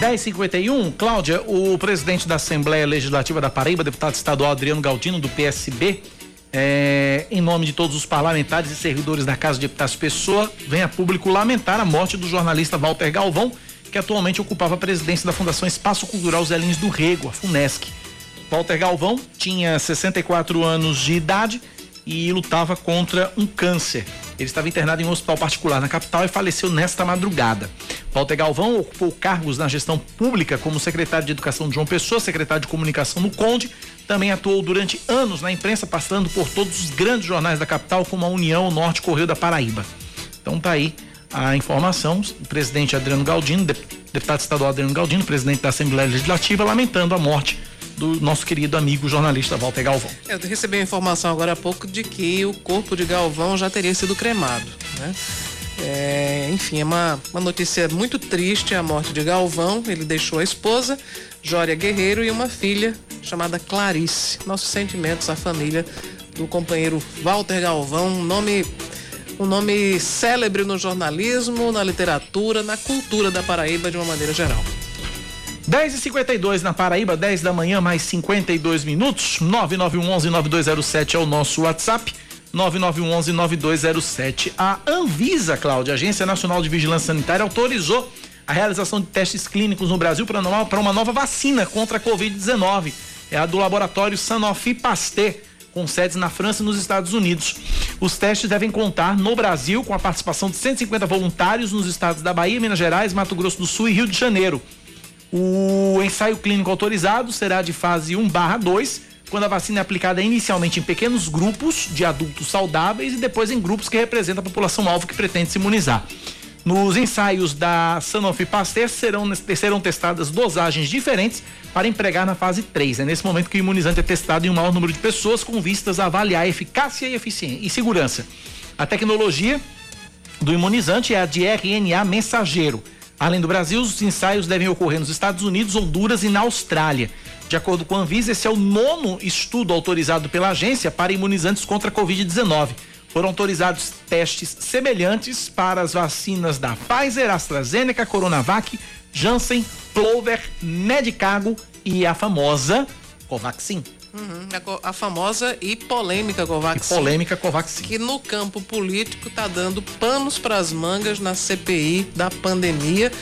1051, Cláudia, o presidente da Assembleia Legislativa da Paraíba, deputado estadual Adriano Galdino, do PSB, é, em nome de todos os parlamentares e servidores da Casa de Deputados Pessoa, vem a público lamentar a morte do jornalista Walter Galvão, que atualmente ocupava a presidência da Fundação Espaço Cultural Zé Lins do Rego, a FUNESC. Walter Galvão tinha 64 anos de idade e lutava contra um câncer. Ele estava internado em um hospital particular na capital e faleceu nesta madrugada. Walter Galvão ocupou cargos na gestão pública como secretário de Educação de João Pessoa, secretário de Comunicação no Conde. Também atuou durante anos na imprensa, passando por todos os grandes jornais da capital, como a União, o Norte Correio da Paraíba. Então tá aí a informação. O presidente Adriano Galdino, deputado estadual Adriano Galdino, presidente da Assembleia Legislativa, lamentando a morte do nosso querido amigo jornalista Walter Galvão. Eu recebi a informação agora há pouco de que o corpo de Galvão já teria sido cremado, né? É, enfim, é uma, uma notícia muito triste a morte de Galvão. Ele deixou a esposa, Jória Guerreiro, e uma filha chamada Clarice. Nossos sentimentos à família do companheiro Walter Galvão, um nome um nome célebre no jornalismo, na literatura, na cultura da Paraíba de uma maneira geral. 10 e 52 na Paraíba, 10 da manhã, mais 52 minutos. 9911-9207 é o nosso WhatsApp. 9911-9207. A Anvisa, Cláudia, Agência Nacional de Vigilância Sanitária, autorizou a realização de testes clínicos no Brasil para uma nova vacina contra a Covid-19. É a do laboratório Sanofi Pasteur, com sedes na França e nos Estados Unidos. Os testes devem contar no Brasil com a participação de 150 voluntários nos estados da Bahia, Minas Gerais, Mato Grosso do Sul e Rio de Janeiro. O ensaio clínico autorizado será de fase 1/2, quando a vacina é aplicada inicialmente em pequenos grupos de adultos saudáveis e depois em grupos que representam a população alvo que pretende se imunizar. Nos ensaios da Sanofi Pasteur serão, serão testadas dosagens diferentes para empregar na fase 3. É nesse momento que o imunizante é testado em um maior número de pessoas com vistas a avaliar a eficácia e eficiência e segurança. A tecnologia do imunizante é a de RNA mensageiro. Além do Brasil, os ensaios devem ocorrer nos Estados Unidos, Honduras e na Austrália. De acordo com a Anvisa, esse é o nono estudo autorizado pela agência para imunizantes contra a Covid-19. Foram autorizados testes semelhantes para as vacinas da Pfizer, AstraZeneca, Coronavac, Janssen, Plover, Medicago e a famosa Covaxin. Uhum, a, a, famosa e polêmica Covaxin. E polêmica Covaxin. Que no campo político está dando panos para as mangas na CPI da pandemia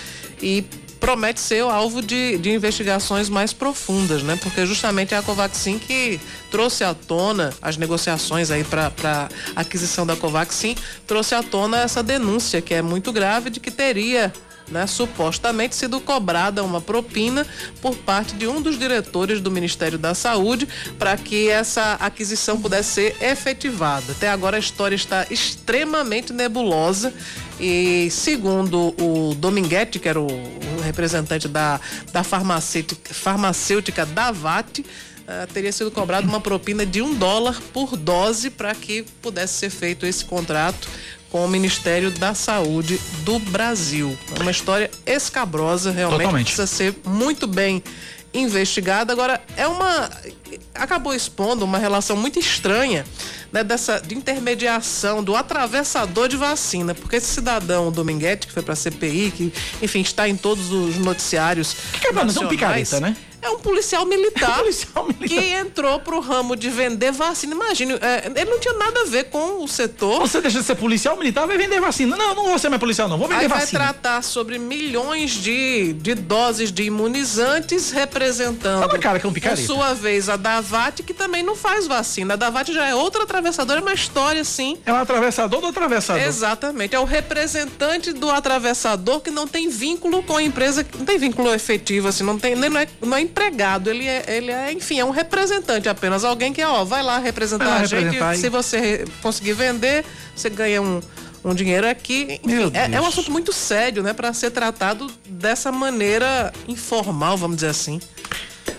e promete ser o alvo de, de investigações mais profundas, né? Porque justamente é a Covaxin que trouxe à tona as negociações aí para aquisição da Covaxin, trouxe à tona essa denúncia que é muito grave de que teria né, supostamente sido cobrada uma propina por parte de um dos diretores do Ministério da Saúde para que essa aquisição pudesse ser efetivada. Até agora a história está extremamente nebulosa e segundo o Dominguete, que era o, o representante da, da farmacêutica, farmacêutica Davat, Uh, teria sido cobrado uma propina de um dólar por dose para que pudesse ser feito esse contrato com o Ministério da Saúde do Brasil. É uma história escabrosa, realmente Totalmente. precisa ser muito bem investigada. Agora, é uma. acabou expondo uma relação muito estranha né, dessa de intermediação do atravessador de vacina, porque esse cidadão Dominguete, que foi para a CPI, que, enfim, está em todos os noticiários. Que é um picareta, né? É um policial militar, é um policial militar. que entrou pro ramo de vender vacina. Imagine, é, ele não tinha nada a ver com o setor. Você deixa de ser policial militar, vai vender vacina. Não, não vou ser mais policial, não. Vou vender Aí vacina. vai tratar sobre milhões de, de doses de imunizantes, representando, cara, que é um por picareta. sua vez, a Davat, que também não faz vacina. A Davat já é outra atravessadora, é uma história assim. É um atravessador do atravessador. Exatamente. É o representante do atravessador que não tem vínculo com a empresa, não tem vínculo efetivo, assim, não tem, não é, não é empregado, ele é, ele é, enfim, é um representante apenas, alguém que, ó, vai lá representar Vai lá a gente, representar aí. se você conseguir vender, você ganha um, um dinheiro aqui. Enfim, é, é um assunto muito sério, né, para ser tratado dessa maneira informal, vamos dizer assim.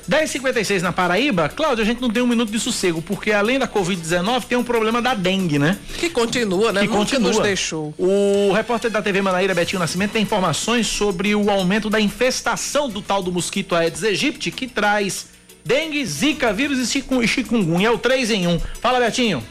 10h56 na Paraíba. Cláudio, a gente não tem um minuto de sossego, porque além da Covid-19 tem um problema da dengue, né? Que continua, né? Que Nunca continua. nos deixou. O repórter da TV Manaíra, Betinho Nascimento, tem informações sobre o aumento da infestação do tal do mosquito Aedes aegypti, que traz dengue, zika, vírus e chiku- chikungunya. É o 3 em 1. Fala, Betinho.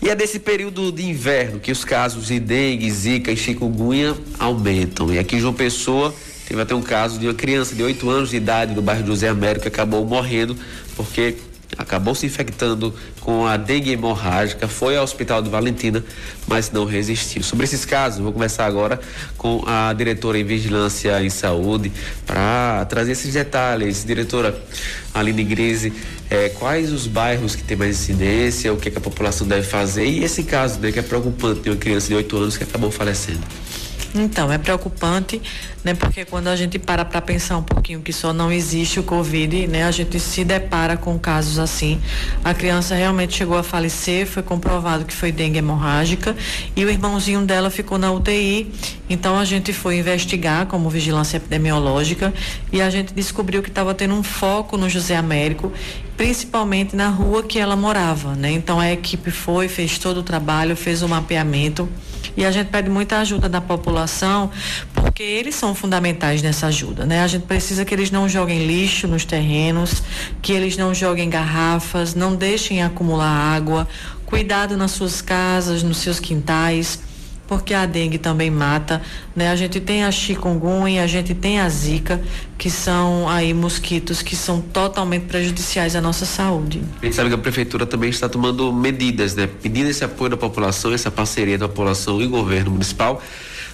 E é desse período de inverno que os casos de dengue, zika e chikungunya aumentam. E aqui João Pessoa teve até um caso de uma criança de 8 anos de idade do bairro José Américo que acabou morrendo porque acabou se infectando com a dengue hemorrágica, foi ao hospital de Valentina, mas não resistiu. Sobre esses casos, vou conversar agora com a diretora em Vigilância em Saúde para trazer esses detalhes. Diretora Aline Grise, eh, quais os bairros que tem mais incidência, o que, que a população deve fazer e esse caso, né, que é preocupante de uma criança de 8 anos que acabou falecendo. Então, é preocupante, né? Porque quando a gente para para pensar um pouquinho que só não existe o Covid, né? A gente se depara com casos assim. A criança realmente chegou a falecer, foi comprovado que foi dengue hemorrágica e o irmãozinho dela ficou na UTI. Então a gente foi investigar como vigilância epidemiológica e a gente descobriu que estava tendo um foco no José Américo, principalmente na rua que ela morava, né? Então a equipe foi, fez todo o trabalho, fez o mapeamento E a gente pede muita ajuda da população, porque eles são fundamentais nessa ajuda, né? A gente precisa que eles não joguem lixo nos terrenos, que eles não joguem garrafas, não deixem acumular água, cuidado nas suas casas, nos seus quintais porque a dengue também mata, né? A gente tem a chikungunya, a gente tem a zika, que são aí mosquitos que são totalmente prejudiciais à nossa saúde. A gente sabe que a prefeitura também está tomando medidas, né? Pedindo esse apoio da população, essa parceria da população e governo municipal,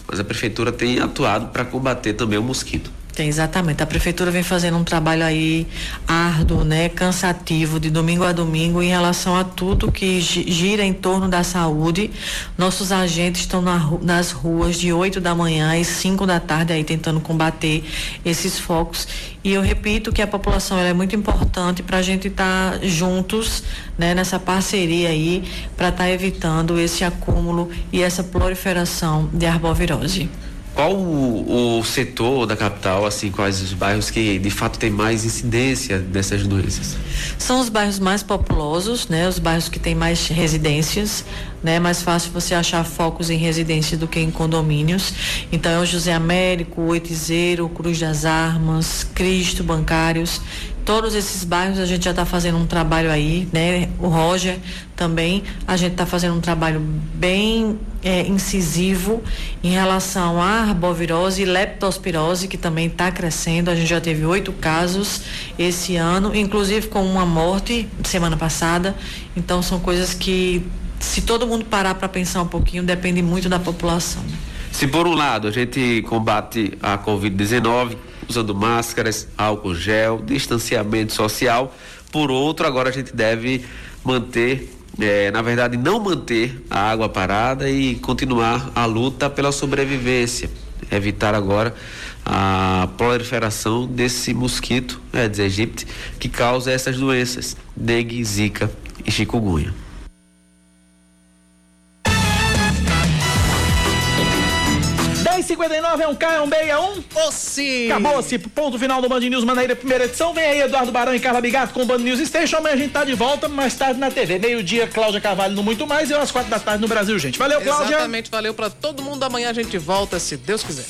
mas a prefeitura tem atuado para combater também o mosquito. Tem, exatamente. A prefeitura vem fazendo um trabalho aí árduo, né, cansativo, de domingo a domingo, em relação a tudo que gira em torno da saúde. Nossos agentes estão na, nas ruas de 8 da manhã e 5 da tarde aí tentando combater esses focos. E eu repito que a população é muito importante para a gente estar tá juntos, né, nessa parceria aí, para estar tá evitando esse acúmulo e essa proliferação de arbovirose. Qual o, o, setor da capital, assim, quais os bairros que de fato tem mais incidência dessas doenças? São os bairros mais populosos, né? Os bairros que têm mais residências, né? Mais fácil você achar focos em residência do que em condomínios. Então é o José Américo, Oitizeiro, Cruz das Armas, Cristo, Bancários. Todos esses bairros a gente já está fazendo um trabalho aí, né? O Roger também, a gente está fazendo um trabalho bem é, incisivo em relação à arbovirose e leptospirose, que também está crescendo. A gente já teve oito casos esse ano, inclusive com uma morte semana passada. Então são coisas que, se todo mundo parar para pensar um pouquinho, depende muito da população. Se por um lado a gente combate a Covid-19 usando máscaras, álcool gel, distanciamento social, por outro, agora a gente deve manter, é, na verdade, não manter a água parada e continuar a luta pela sobrevivência. Evitar agora a proliferação desse mosquito, Aedes aegypti, que causa essas doenças, dengue, zika e chikungunya. 59 é um K, é um B, é um. Ossi! Acabou-se. Ponto final do Band News Manaíra, primeira edição. Vem aí Eduardo Barão e Carla Bigato com o Band News Station. Amanhã a gente tá de volta, mais tarde na TV. Meio-dia, Cláudia Carvalho no Muito Mais e às quatro da tarde no Brasil, gente. Valeu, Cláudia. Exatamente, valeu para todo mundo. Amanhã a gente volta, se Deus quiser.